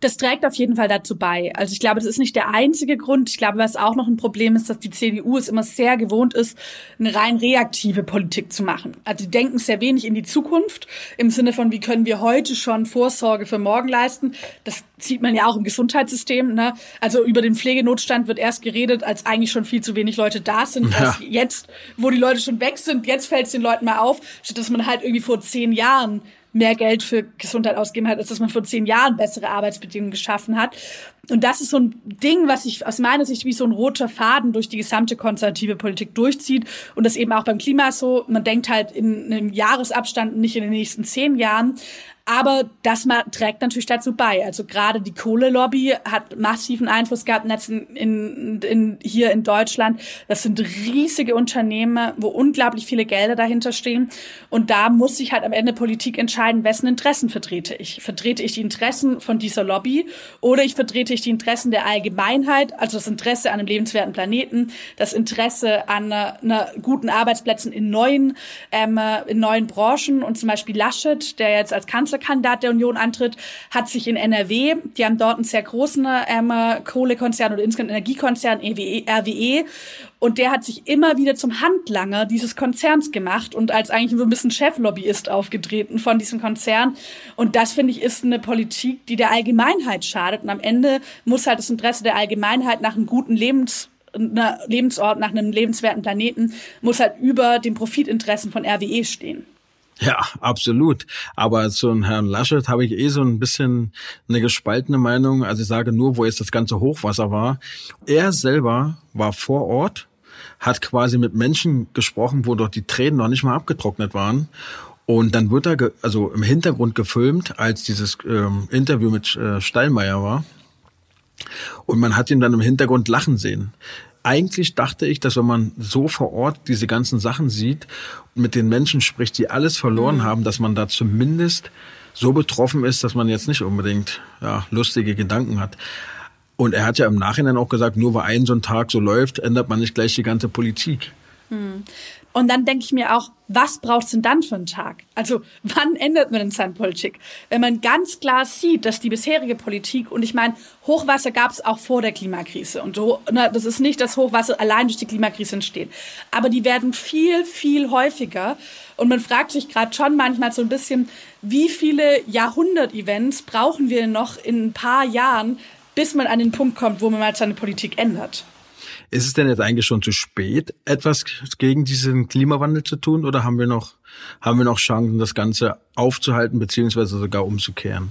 Das trägt auf jeden Fall dazu bei. Also ich glaube, das ist nicht der einzige Grund. Ich glaube, was auch noch ein Problem ist, dass die CDU es immer sehr gewohnt ist, eine rein reaktive Politik zu machen. Also die denken sehr wenig in die Zukunft im Sinne von, wie können wir heute schon Vorsorge für morgen leisten. Das sieht man ja auch im Gesundheitssystem. Ne? Also über den Pflegenotstand wird erst geredet, als eigentlich schon viel zu wenig Leute da sind. Ja. Jetzt, wo die Leute schon weg sind, jetzt fällt es den Leuten mal auf, statt dass man halt irgendwie vor zehn Jahren mehr Geld für Gesundheit ausgeben hat, als dass man vor zehn Jahren bessere Arbeitsbedingungen geschaffen hat. Und das ist so ein Ding, was sich aus meiner Sicht wie so ein roter Faden durch die gesamte konservative Politik durchzieht. Und das eben auch beim Klima so. Man denkt halt in einem Jahresabstand, nicht in den nächsten zehn Jahren. Aber das trägt natürlich dazu bei. Also gerade die Kohlelobby hat massiven Einfluss gehabt in, in, hier in Deutschland. Das sind riesige Unternehmen, wo unglaublich viele Gelder dahinter stehen. Und da muss sich halt am Ende Politik entscheiden, wessen Interessen vertrete ich. Vertrete ich die Interessen von dieser Lobby oder ich vertrete ich die Interessen der Allgemeinheit, also das Interesse an einem lebenswerten Planeten, das Interesse an einer, einer guten Arbeitsplätzen in neuen, ähm, in neuen Branchen. Und zum Beispiel Laschet, der jetzt als Kanzler Kanzlerkandidat der Union antritt, hat sich in NRW, die haben dort einen sehr großen ähm, Kohlekonzern oder insgesamt Energiekonzern EWE, RWE und der hat sich immer wieder zum Handlanger dieses Konzerns gemacht und als eigentlich so ein bisschen Cheflobbyist aufgetreten von diesem Konzern. Und das finde ich ist eine Politik, die der Allgemeinheit schadet. Und am Ende muss halt das Interesse der Allgemeinheit nach einem guten Lebens Lebensort, nach einem lebenswerten Planeten, muss halt über den Profitinteressen von RWE stehen. Ja, absolut. Aber zu Herrn Laschet habe ich eh so ein bisschen eine gespaltene Meinung. Also ich sage nur, wo jetzt das ganze Hochwasser war. Er selber war vor Ort, hat quasi mit Menschen gesprochen, wo dort die Tränen noch nicht mal abgetrocknet waren. Und dann wird er also im Hintergrund gefilmt, als dieses ähm, Interview mit äh, Steinmeier war. Und man hat ihn dann im Hintergrund lachen sehen eigentlich dachte ich, dass wenn man so vor Ort diese ganzen Sachen sieht, mit den Menschen spricht, die alles verloren mhm. haben, dass man da zumindest so betroffen ist, dass man jetzt nicht unbedingt ja, lustige Gedanken hat. Und er hat ja im Nachhinein auch gesagt, nur weil ein so ein Tag so läuft, ändert man nicht gleich die ganze Politik. Hm. Und dann denke ich mir auch, was braucht's denn dann für einen Tag? Also wann ändert man denn seine Politik? Wenn man ganz klar sieht, dass die bisherige Politik, und ich meine, Hochwasser gab es auch vor der Klimakrise. Und so, na, das ist nicht, dass Hochwasser allein durch die Klimakrise entsteht. Aber die werden viel, viel häufiger. Und man fragt sich gerade schon manchmal so ein bisschen, wie viele Jahrhundert-Events brauchen wir noch in ein paar Jahren, bis man an den Punkt kommt, wo man mal seine Politik ändert? Ist es denn jetzt eigentlich schon zu spät, etwas gegen diesen Klimawandel zu tun oder haben wir noch, haben wir noch Chancen, das Ganze aufzuhalten beziehungsweise sogar umzukehren?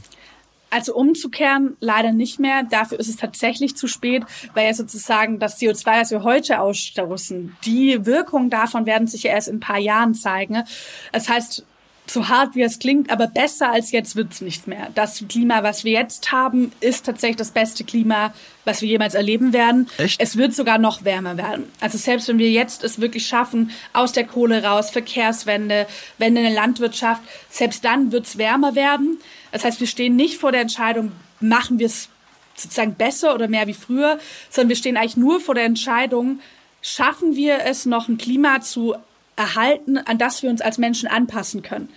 Also umzukehren leider nicht mehr. Dafür ist es tatsächlich zu spät, weil ja sozusagen das CO2, das wir heute ausstoßen, die Wirkung davon werden sich ja erst in ein paar Jahren zeigen. Das heißt, so hart wie es klingt, aber besser als jetzt wird's nicht mehr. Das Klima, was wir jetzt haben, ist tatsächlich das beste Klima, was wir jemals erleben werden. Echt? Es wird sogar noch wärmer werden. Also selbst wenn wir jetzt es wirklich schaffen, aus der Kohle raus, Verkehrswende, Wende in der Landwirtschaft, selbst dann wird's wärmer werden. Das heißt, wir stehen nicht vor der Entscheidung, machen wir es sozusagen besser oder mehr wie früher, sondern wir stehen eigentlich nur vor der Entscheidung, schaffen wir es noch ein Klima zu erhalten, an das wir uns als Menschen anpassen können?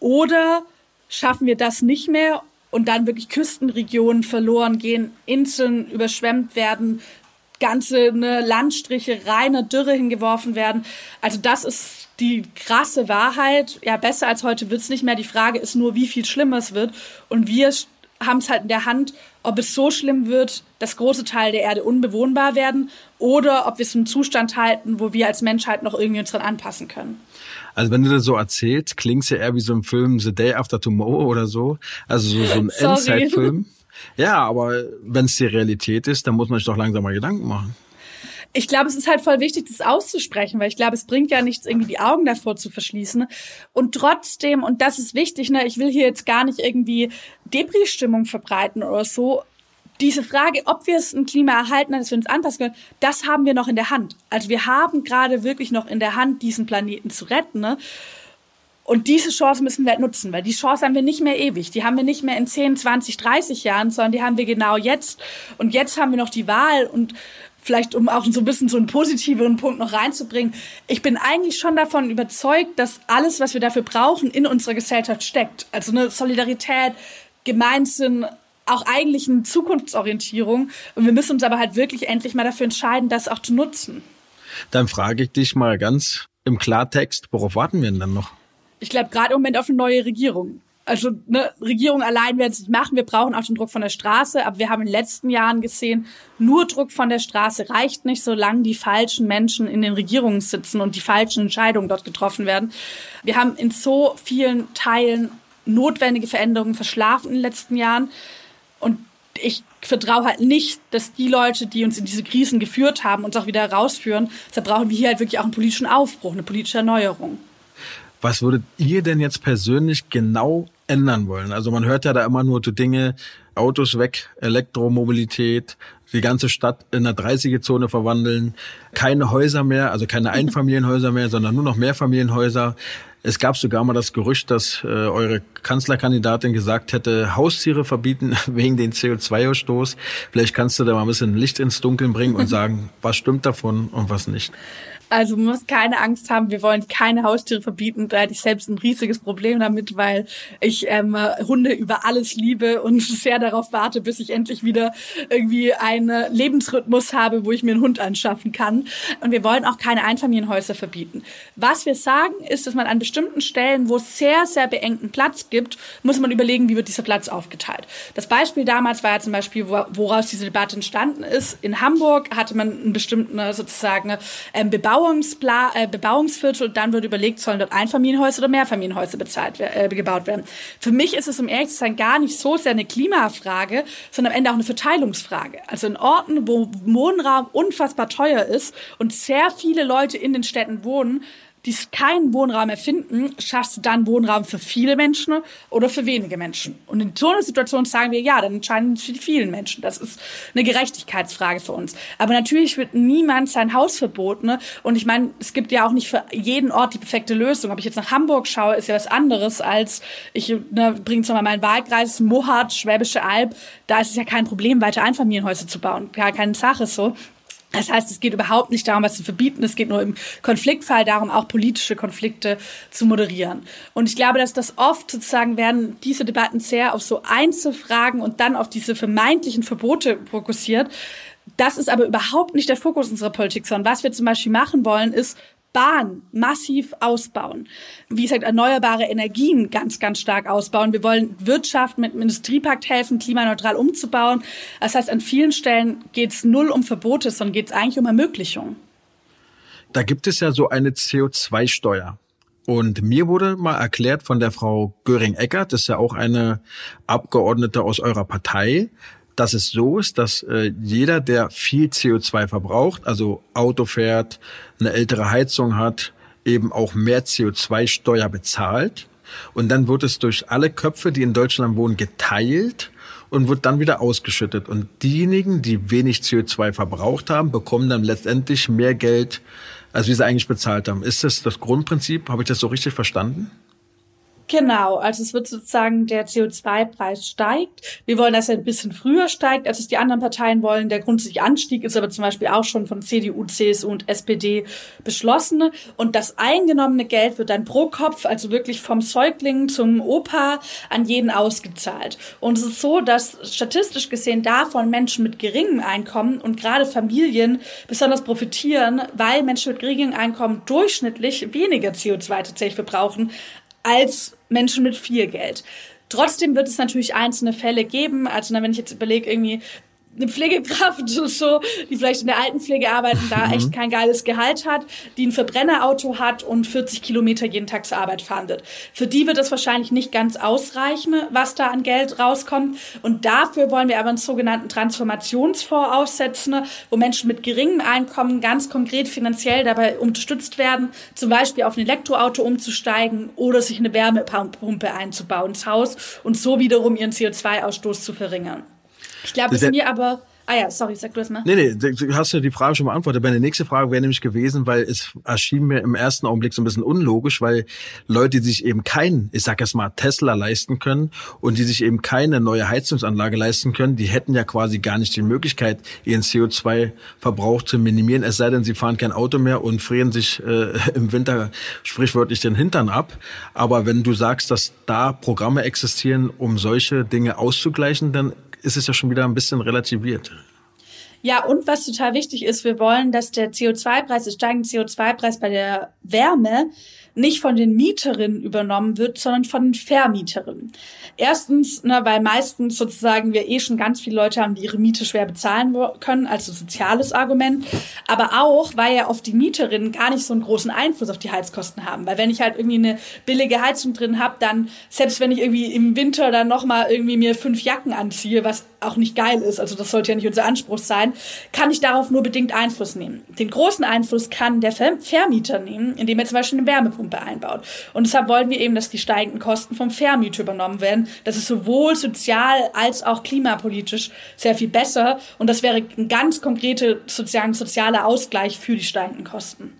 Oder schaffen wir das nicht mehr und dann wirklich Küstenregionen verloren gehen, Inseln überschwemmt werden, ganze ne, Landstriche reiner Dürre hingeworfen werden. Also das ist die krasse Wahrheit. Ja, besser als heute wird's nicht mehr. Die Frage ist nur, wie viel schlimmer es wird. Und wir haben es halt in der Hand, ob es so schlimm wird, dass große Teile der Erde unbewohnbar werden oder ob wir es im Zustand halten, wo wir als Menschheit noch irgendwie uns dran anpassen können. Also wenn du das so erzählst, klingt es ja eher wie so ein Film The Day After Tomorrow oder so. Also so, so ein Endzeitfilm. Ja, aber wenn es die Realität ist, dann muss man sich doch langsam mal Gedanken machen ich glaube, es ist halt voll wichtig, das auszusprechen, weil ich glaube, es bringt ja nichts, irgendwie die Augen davor zu verschließen. Und trotzdem, und das ist wichtig, ne, ich will hier jetzt gar nicht irgendwie Debris-Stimmung verbreiten oder so. Diese Frage, ob wir es ein Klima erhalten, dass wir uns anpassen können, das haben wir noch in der Hand. Also wir haben gerade wirklich noch in der Hand, diesen Planeten zu retten. Ne? Und diese Chance müssen wir halt nutzen, weil die Chance haben wir nicht mehr ewig. Die haben wir nicht mehr in 10, 20, 30 Jahren, sondern die haben wir genau jetzt. Und jetzt haben wir noch die Wahl und vielleicht um auch so ein bisschen so einen positiveren Punkt noch reinzubringen, ich bin eigentlich schon davon überzeugt, dass alles, was wir dafür brauchen, in unserer Gesellschaft steckt. Also eine Solidarität, Gemeinsinn, auch eigentlich eine Zukunftsorientierung. Und wir müssen uns aber halt wirklich endlich mal dafür entscheiden, das auch zu nutzen. Dann frage ich dich mal ganz im Klartext, worauf warten wir denn dann noch? Ich glaube gerade im Moment auf eine neue Regierung also ne, Regierung allein werden es nicht machen. Wir brauchen auch den Druck von der Straße. Aber wir haben in den letzten Jahren gesehen, nur Druck von der Straße reicht nicht, solange die falschen Menschen in den Regierungen sitzen und die falschen Entscheidungen dort getroffen werden. Wir haben in so vielen Teilen notwendige Veränderungen verschlafen in den letzten Jahren. Und ich vertraue halt nicht, dass die Leute, die uns in diese Krisen geführt haben, uns auch wieder herausführen. Deshalb brauchen wir hier halt wirklich auch einen politischen Aufbruch, eine politische Erneuerung. Was würdet ihr denn jetzt persönlich genau ändern wollen? Also man hört ja da immer nur so Dinge, Autos weg, Elektromobilität, die ganze Stadt in eine 30er-Zone verwandeln, keine Häuser mehr, also keine Einfamilienhäuser mehr, sondern nur noch Mehrfamilienhäuser. Es gab sogar mal das Gerücht, dass äh, eure Kanzlerkandidatin gesagt hätte, Haustiere verbieten wegen den CO2-Ausstoß. Vielleicht kannst du da mal ein bisschen Licht ins Dunkeln bringen und sagen, was stimmt davon und was nicht. Also man muss keine Angst haben, wir wollen keine Haustiere verbieten. Da hätte ich selbst ein riesiges Problem damit, weil ich ähm, Hunde über alles liebe und sehr darauf warte, bis ich endlich wieder irgendwie einen Lebensrhythmus habe, wo ich mir einen Hund anschaffen kann. Und wir wollen auch keine Einfamilienhäuser verbieten. Was wir sagen, ist, dass man an bestimmten Stellen, wo es sehr, sehr beengten Platz gibt, muss man überlegen, wie wird dieser Platz aufgeteilt. Das Beispiel damals war ja zum Beispiel, woraus diese Debatte entstanden ist. In Hamburg hatte man einen bestimmten sozusagen ähm, Bebauung Bebauungspla äh, Bebauungsviertel und dann wird überlegt, sollen dort Einfamilienhäuser oder Mehrfamilienhäuser bezahlt, äh, gebaut werden. Für mich ist es, um ehrlich zu sein, gar nicht so sehr eine Klimafrage, sondern am Ende auch eine Verteilungsfrage. Also in Orten, wo Wohnraum unfassbar teuer ist und sehr viele Leute in den Städten wohnen, die keinen Wohnraum mehr finden, schaffst du dann Wohnraum für viele Menschen oder für wenige Menschen. Und in so einer Situation sagen wir, ja, dann entscheiden wir für die vielen Menschen. Das ist eine Gerechtigkeitsfrage für uns. Aber natürlich wird niemand sein Haus verboten. Und ich meine, es gibt ja auch nicht für jeden Ort die perfekte Lösung. Ob ich jetzt nach Hamburg schaue, ist ja was anderes als, ich ne, bringe zum Beispiel meinen Wahlkreis, Mohat, Schwäbische Alb, da ist es ja kein Problem, weiter Einfamilienhäuser zu bauen. Gar keine Sache so. Das heißt, es geht überhaupt nicht darum, was zu verbieten. Es geht nur im Konfliktfall darum, auch politische Konflikte zu moderieren. Und ich glaube, dass das oft sozusagen werden diese Debatten sehr auf so Einzelfragen und dann auf diese vermeintlichen Verbote fokussiert. Das ist aber überhaupt nicht der Fokus unserer Politik, sondern was wir zum Beispiel machen wollen, ist Bahn massiv ausbauen. Wie gesagt, erneuerbare Energien ganz, ganz stark ausbauen. Wir wollen Wirtschaft mit dem Industriepakt helfen, klimaneutral umzubauen. Das heißt, an vielen Stellen geht es null um Verbote, sondern geht es eigentlich um Ermöglichung. Da gibt es ja so eine CO2-Steuer. Und mir wurde mal erklärt von der Frau Göring-Eckert, das ist ja auch eine Abgeordnete aus eurer Partei, dass es so ist, dass äh, jeder, der viel CO2 verbraucht, also Auto fährt, eine ältere Heizung hat, eben auch mehr CO2-Steuer bezahlt. und dann wird es durch alle Köpfe, die in Deutschland wohnen, geteilt und wird dann wieder ausgeschüttet. Und diejenigen, die wenig CO2 verbraucht haben, bekommen dann letztendlich mehr Geld, als wie sie eigentlich bezahlt haben. Ist das das Grundprinzip? Habe ich das so richtig verstanden? Genau, also es wird sozusagen der CO2-Preis steigt. Wir wollen, dass er ein bisschen früher steigt, als es die anderen Parteien wollen. Der grundsätzliche Anstieg ist aber zum Beispiel auch schon von CDU, CSU und SPD beschlossen. Und das eingenommene Geld wird dann pro Kopf, also wirklich vom Säugling zum Opa, an jeden ausgezahlt. Und es ist so, dass statistisch gesehen davon Menschen mit geringem Einkommen und gerade Familien besonders profitieren, weil Menschen mit geringem Einkommen durchschnittlich weniger CO2 tatsächlich verbrauchen als Menschen mit viel Geld. Trotzdem wird es natürlich einzelne Fälle geben. Also wenn ich jetzt überlege, irgendwie eine Pflegekraft, so, die vielleicht in der Altenpflege arbeiten, da mhm. echt kein geiles Gehalt hat, die ein Verbrennerauto hat und 40 Kilometer jeden Tag zur Arbeit fahren wird. Für die wird es wahrscheinlich nicht ganz ausreichen, was da an Geld rauskommt. Und dafür wollen wir aber einen sogenannten Transformationsfonds aussetzen, wo Menschen mit geringem Einkommen ganz konkret finanziell dabei unterstützt werden, zum Beispiel auf ein Elektroauto umzusteigen oder sich eine Wärmepumpe einzubauen ins Haus und so wiederum ihren CO2-Ausstoß zu verringern. Ich glaube, es ist mir aber Ah ja, sorry, sag du das mal. Nee, nee, du hast ja die Frage schon beantwortet. Meine nächste Frage wäre nämlich gewesen, weil es erschien mir im ersten Augenblick so ein bisschen unlogisch, weil Leute, die sich eben keinen, ich sag jetzt mal, Tesla leisten können und die sich eben keine neue Heizungsanlage leisten können, die hätten ja quasi gar nicht die Möglichkeit, ihren CO2-Verbrauch zu minimieren, es sei denn, sie fahren kein Auto mehr und frieren sich äh, im Winter sprichwörtlich den Hintern ab. Aber wenn du sagst, dass da Programme existieren, um solche Dinge auszugleichen, dann ist es ja schon wieder ein bisschen relativiert. Ja, und was total wichtig ist, wir wollen, dass der CO2-Preis, der steigende CO2-Preis bei der Wärme nicht von den Mieterinnen übernommen wird, sondern von den Vermieterinnen. Erstens, ne, weil meistens sozusagen wir eh schon ganz viele Leute haben, die ihre Miete schwer bezahlen können, also soziales Argument. Aber auch, weil ja oft die Mieterinnen gar nicht so einen großen Einfluss auf die Heizkosten haben. Weil wenn ich halt irgendwie eine billige Heizung drin habe, dann, selbst wenn ich irgendwie im Winter dann nochmal irgendwie mir fünf Jacken anziehe, was auch nicht geil ist, also das sollte ja nicht unser Anspruch sein, kann ich darauf nur bedingt Einfluss nehmen. Den großen Einfluss kann der Vermieter nehmen, indem er zum Beispiel eine Wärmepumpe einbaut. Und deshalb wollen wir eben, dass die steigenden Kosten vom Vermieter übernommen werden. Das ist sowohl sozial als auch klimapolitisch sehr viel besser. Und das wäre ein ganz konkreter sozusagen sozialer Ausgleich für die steigenden Kosten.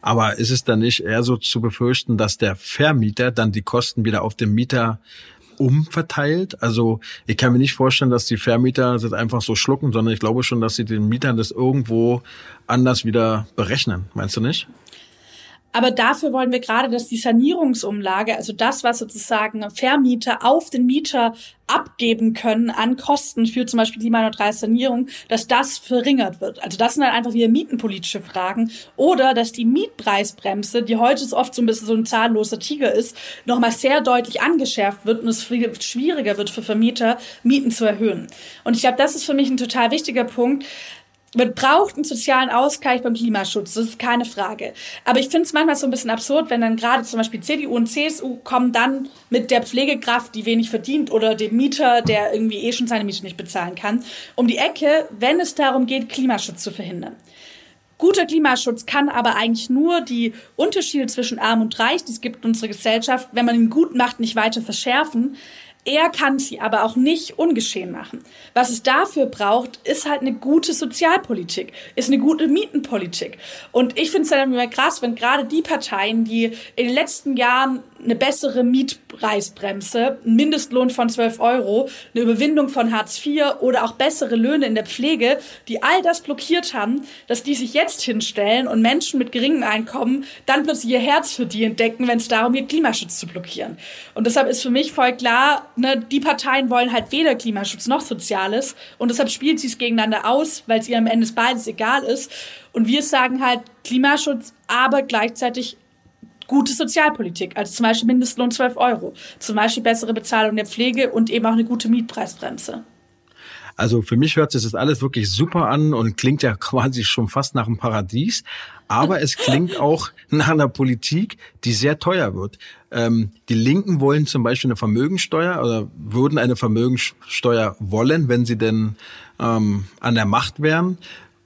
Aber ist es dann nicht eher so zu befürchten, dass der Vermieter dann die Kosten wieder auf den Mieter umverteilt. Also ich kann mir nicht vorstellen, dass die Vermieter das einfach so schlucken, sondern ich glaube schon, dass sie den Mietern das irgendwo anders wieder berechnen. Meinst du nicht? Aber dafür wollen wir gerade, dass die Sanierungsumlage, also das, was sozusagen Vermieter auf den Mieter abgeben können an Kosten für zum Beispiel klimaneutrale Sanierung, dass das verringert wird. Also das sind dann einfach wieder mietenpolitische Fragen. Oder dass die Mietpreisbremse, die heute oft so ein bisschen so ein zahnloser Tiger ist, nochmal sehr deutlich angeschärft wird und es schwieriger wird für Vermieter, Mieten zu erhöhen. Und ich glaube, das ist für mich ein total wichtiger Punkt, man braucht einen sozialen Ausgleich beim Klimaschutz, das ist keine Frage. Aber ich finde es manchmal so ein bisschen absurd, wenn dann gerade zum Beispiel CDU und CSU kommen dann mit der Pflegekraft, die wenig verdient, oder dem Mieter, der irgendwie eh schon seine Miete nicht bezahlen kann, um die Ecke, wenn es darum geht, Klimaschutz zu verhindern. Guter Klimaschutz kann aber eigentlich nur die Unterschiede zwischen Arm und Reich, die es gibt in unserer Gesellschaft, wenn man ihn gut macht, nicht weiter verschärfen. Er kann sie aber auch nicht ungeschehen machen. Was es dafür braucht, ist halt eine gute Sozialpolitik, ist eine gute Mietenpolitik. Und ich finde es dann immer krass, wenn gerade die Parteien, die in den letzten Jahren eine bessere Mietpreisbremse, einen Mindestlohn von 12 Euro, eine Überwindung von Hartz IV oder auch bessere Löhne in der Pflege, die all das blockiert haben, dass die sich jetzt hinstellen und Menschen mit geringem Einkommen dann plötzlich ihr Herz für die entdecken, wenn es darum geht, Klimaschutz zu blockieren. Und deshalb ist für mich voll klar, ne, die Parteien wollen halt weder Klimaschutz noch Soziales und deshalb spielt sie es gegeneinander aus, weil es ihr am Ende beides egal ist. Und wir sagen halt Klimaschutz, aber gleichzeitig gute Sozialpolitik, also zum Beispiel Mindestlohn 12 Euro, zum Beispiel bessere Bezahlung der Pflege und eben auch eine gute Mietpreisbremse. Also für mich hört sich das alles wirklich super an und klingt ja quasi schon fast nach einem Paradies. Aber es klingt auch nach einer Politik, die sehr teuer wird. Ähm, die Linken wollen zum Beispiel eine Vermögensteuer oder würden eine Vermögensteuer wollen, wenn sie denn ähm, an der Macht wären.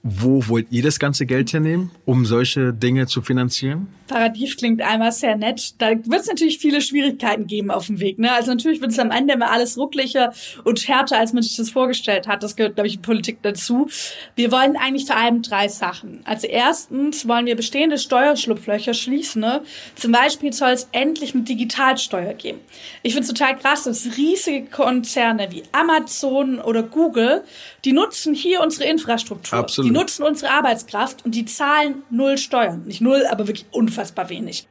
Wo wollt ihr das ganze Geld hernehmen, um solche Dinge zu finanzieren? Paradies klingt einmal sehr nett. Da wird es natürlich viele Schwierigkeiten geben auf dem Weg. Ne? Also natürlich wird es am Ende immer alles rucklicher und härter, als man sich das vorgestellt hat. Das gehört, glaube ich, in Politik dazu. Wir wollen eigentlich vor allem drei Sachen. Also erstens wollen wir bestehende Steuerschlupflöcher schließen. Ne? Zum Beispiel soll es endlich eine Digitalsteuer geben. Ich finde es total krass, dass riesige Konzerne wie Amazon oder Google, die nutzen hier unsere Infrastruktur. Absolut. Die nutzen unsere Arbeitskraft und die zahlen null Steuern. Nicht null, aber wirklich unfassbar wenig.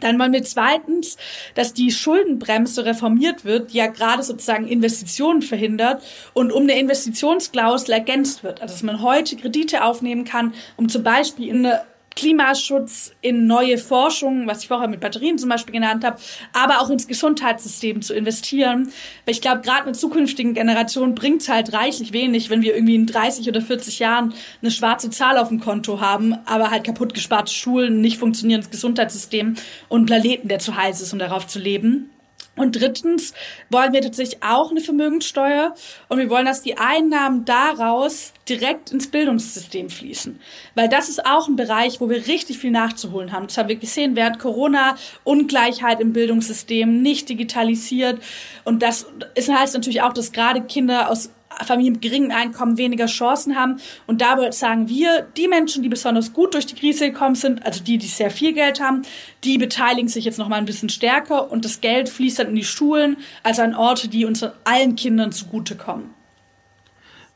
Dann wollen wir zweitens, dass die Schuldenbremse reformiert wird, die ja gerade sozusagen Investitionen verhindert und um eine Investitionsklausel ergänzt wird. Also dass man heute Kredite aufnehmen kann, um zum Beispiel in eine Klimaschutz, in neue Forschung, was ich vorher mit Batterien zum Beispiel genannt habe, aber auch ins Gesundheitssystem zu investieren. Weil ich glaube, gerade mit zukünftigen Generationen bringt es halt reichlich wenig, wenn wir irgendwie in 30 oder 40 Jahren eine schwarze Zahl auf dem Konto haben, aber halt kaputt gesparte Schulen, nicht funktionierendes Gesundheitssystem und Planeten, der zu heiß ist, um darauf zu leben. Und drittens wollen wir tatsächlich auch eine Vermögenssteuer und wir wollen, dass die Einnahmen daraus direkt ins Bildungssystem fließen. Weil das ist auch ein Bereich, wo wir richtig viel nachzuholen haben. Das haben wir gesehen während Corona, Ungleichheit im Bildungssystem, nicht digitalisiert. Und das ist, heißt natürlich auch, dass gerade Kinder aus Familien mit geringem Einkommen weniger Chancen haben. Und da sagen wir, die Menschen, die besonders gut durch die Krise gekommen sind, also die, die sehr viel Geld haben, die beteiligen sich jetzt noch mal ein bisschen stärker und das Geld fließt dann in die Schulen, also an Orte, die uns allen Kindern zugutekommen.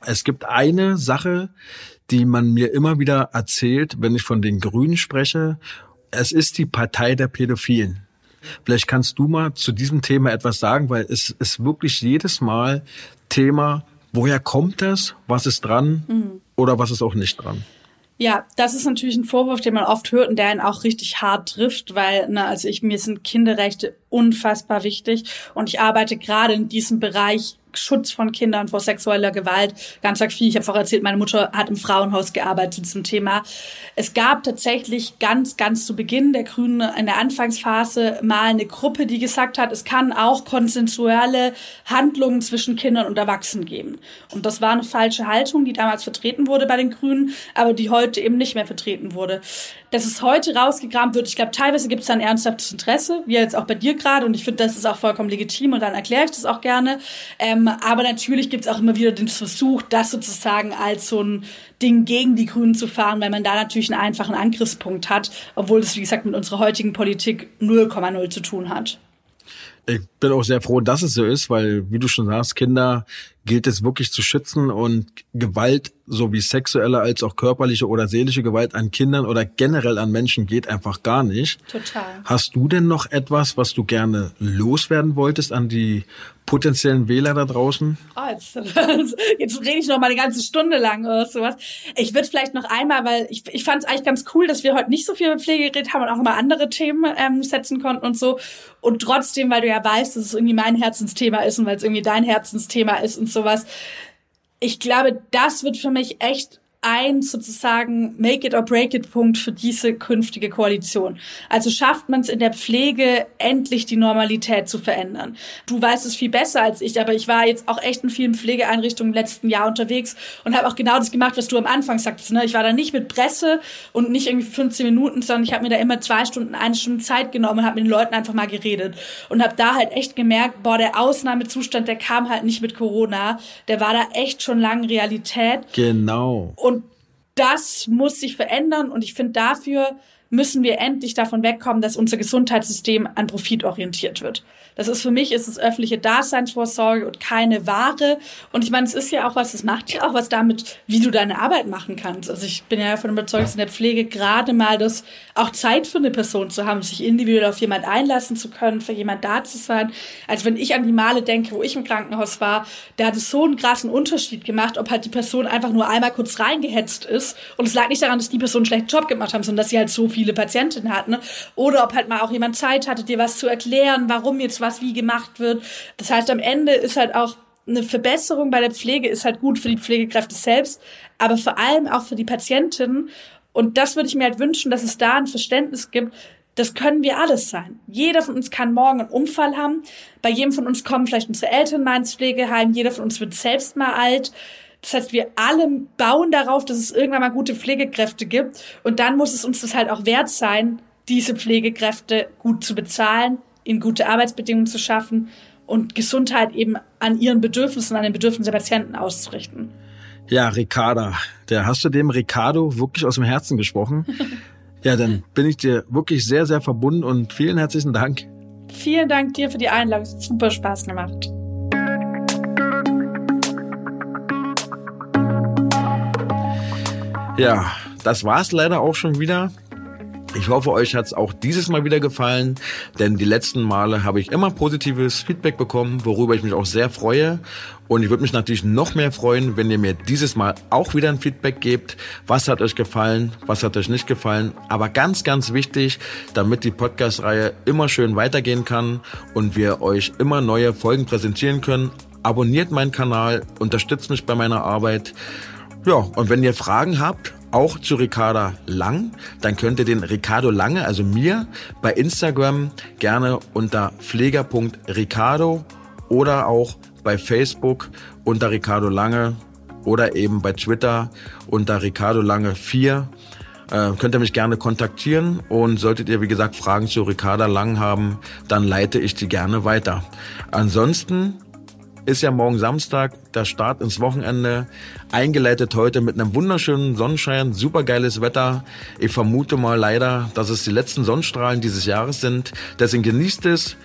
Es gibt eine Sache, die man mir immer wieder erzählt, wenn ich von den Grünen spreche. Es ist die Partei der Pädophilen. Vielleicht kannst du mal zu diesem Thema etwas sagen, weil es ist wirklich jedes Mal Thema Woher kommt das? Was ist dran? Mhm. Oder was ist auch nicht dran? Ja, das ist natürlich ein Vorwurf, den man oft hört und der einen auch richtig hart trifft, weil, ne, also ich, mir sind Kinderrechte unfassbar wichtig und ich arbeite gerade in diesem Bereich Schutz von Kindern vor sexueller Gewalt. Ganz arg viel. Ich habe auch erzählt, meine Mutter hat im Frauenhaus gearbeitet zu diesem Thema. Es gab tatsächlich ganz, ganz zu Beginn der Grünen in der Anfangsphase mal eine Gruppe, die gesagt hat, es kann auch konsensuelle Handlungen zwischen Kindern und Erwachsenen geben. Und das war eine falsche Haltung, die damals vertreten wurde bei den Grünen, aber die heute eben nicht mehr vertreten wurde dass es heute rausgegraben wird. Ich glaube, teilweise gibt es da ein ernsthaftes Interesse, wie jetzt auch bei dir gerade. Und ich finde, das ist auch vollkommen legitim und dann erkläre ich das auch gerne. Ähm, aber natürlich gibt es auch immer wieder den Versuch, das sozusagen als so ein Ding gegen die Grünen zu fahren, weil man da natürlich einen einfachen Angriffspunkt hat, obwohl das, wie gesagt, mit unserer heutigen Politik 0,0 zu tun hat. Ich bin auch sehr froh, dass es so ist, weil, wie du schon sagst, Kinder gilt es wirklich zu schützen und Gewalt, so wie sexuelle als auch körperliche oder seelische Gewalt an Kindern oder generell an Menschen geht einfach gar nicht. Total. Hast du denn noch etwas, was du gerne loswerden wolltest an die potenziellen Wähler da draußen? Oh, jetzt, jetzt rede ich noch mal eine ganze Stunde lang oder sowas. Ich würde vielleicht noch einmal, weil ich, ich fand es eigentlich ganz cool, dass wir heute nicht so viel über Pflege geredet haben und auch mal andere Themen ähm, setzen konnten und so. Und trotzdem, weil du ja weißt, dass es irgendwie mein Herzensthema ist und weil es irgendwie dein Herzensthema ist und sowas. Ich glaube, das wird für mich echt ein sozusagen Make it or break it Punkt für diese künftige Koalition. Also schafft man es in der Pflege endlich die Normalität zu verändern. Du weißt es viel besser als ich, aber ich war jetzt auch echt in vielen Pflegeeinrichtungen im letzten Jahr unterwegs und habe auch genau das gemacht, was du am Anfang sagtest. Ne? Ich war da nicht mit Presse und nicht irgendwie 15 Minuten, sondern ich habe mir da immer zwei Stunden, eine Stunde Zeit genommen und habe mit den Leuten einfach mal geredet und habe da halt echt gemerkt, boah, der Ausnahmezustand, der kam halt nicht mit Corona, der war da echt schon lange Realität. Genau. Und das muss sich verändern und ich finde dafür müssen wir endlich davon wegkommen, dass unser Gesundheitssystem an Profit orientiert wird. Das ist für mich ist es öffentliche Daseinsvorsorge und keine Ware. Und ich meine, es ist ja auch was, das macht ja auch was damit, wie du deine Arbeit machen kannst. Also ich bin ja davon überzeugt, in der Pflege gerade mal das auch Zeit für eine Person zu haben, sich individuell auf jemand einlassen zu können, für jemand da zu sein. Also wenn ich an die Male denke, wo ich im Krankenhaus war, da hat es so einen krassen Unterschied gemacht, ob halt die Person einfach nur einmal kurz reingehetzt ist. Und es lag nicht daran, dass die Person einen schlechten Job gemacht haben, sondern dass sie halt so viele Patientinnen hatten. Ne? Oder ob halt mal auch jemand Zeit hatte, dir was zu erklären, warum jetzt was wie gemacht wird. Das heißt, am Ende ist halt auch eine Verbesserung bei der Pflege ist halt gut für die Pflegekräfte selbst, aber vor allem auch für die Patientinnen. Und das würde ich mir halt wünschen, dass es da ein Verständnis gibt. Das können wir alles sein. Jeder von uns kann morgen einen Unfall haben. Bei jedem von uns kommen vielleicht unsere Eltern mal ins Pflegeheim. Jeder von uns wird selbst mal alt Das heißt, wir alle bauen darauf, dass es irgendwann mal gute Pflegekräfte gibt. Und dann muss es uns das halt auch wert sein, diese Pflegekräfte gut zu bezahlen, ihnen gute Arbeitsbedingungen zu schaffen und Gesundheit eben an ihren Bedürfnissen, an den Bedürfnissen der Patienten auszurichten. Ja, Ricarda, der hast du dem Ricardo wirklich aus dem Herzen gesprochen. ja, dann bin ich dir wirklich sehr, sehr verbunden und vielen herzlichen Dank. Vielen Dank dir für die Einladung. Es hat super Spaß gemacht. Ja, das war's leider auch schon wieder. Ich hoffe, euch hat's auch dieses Mal wieder gefallen, denn die letzten Male habe ich immer positives Feedback bekommen, worüber ich mich auch sehr freue. Und ich würde mich natürlich noch mehr freuen, wenn ihr mir dieses Mal auch wieder ein Feedback gebt. Was hat euch gefallen? Was hat euch nicht gefallen? Aber ganz, ganz wichtig, damit die Podcast-Reihe immer schön weitergehen kann und wir euch immer neue Folgen präsentieren können. Abonniert meinen Kanal, unterstützt mich bei meiner Arbeit. Ja, und wenn ihr Fragen habt, auch zu Ricarda Lang, dann könnt ihr den Ricardo Lange, also mir, bei Instagram gerne unter pfleger.ricardo oder auch bei Facebook unter Ricardo Lange oder eben bei Twitter unter Ricardo Lange 4. Äh, könnt ihr mich gerne kontaktieren und solltet ihr, wie gesagt, Fragen zu Ricarda Lang haben, dann leite ich die gerne weiter. Ansonsten ist ja morgen Samstag, der Start ins Wochenende. Eingeleitet heute mit einem wunderschönen Sonnenschein, supergeiles Wetter. Ich vermute mal leider, dass es die letzten Sonnenstrahlen dieses Jahres sind. Deswegen genießt es,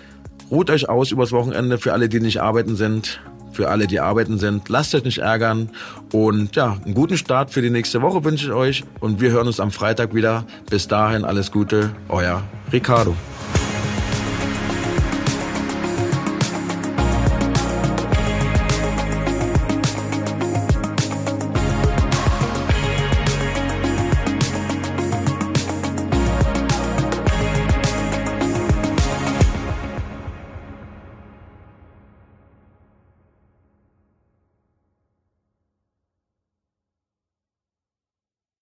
ruht euch aus übers Wochenende für alle, die nicht arbeiten sind. Für alle, die arbeiten sind, lasst euch nicht ärgern. Und ja, einen guten Start für die nächste Woche wünsche ich euch. Und wir hören uns am Freitag wieder. Bis dahin alles Gute, euer Ricardo.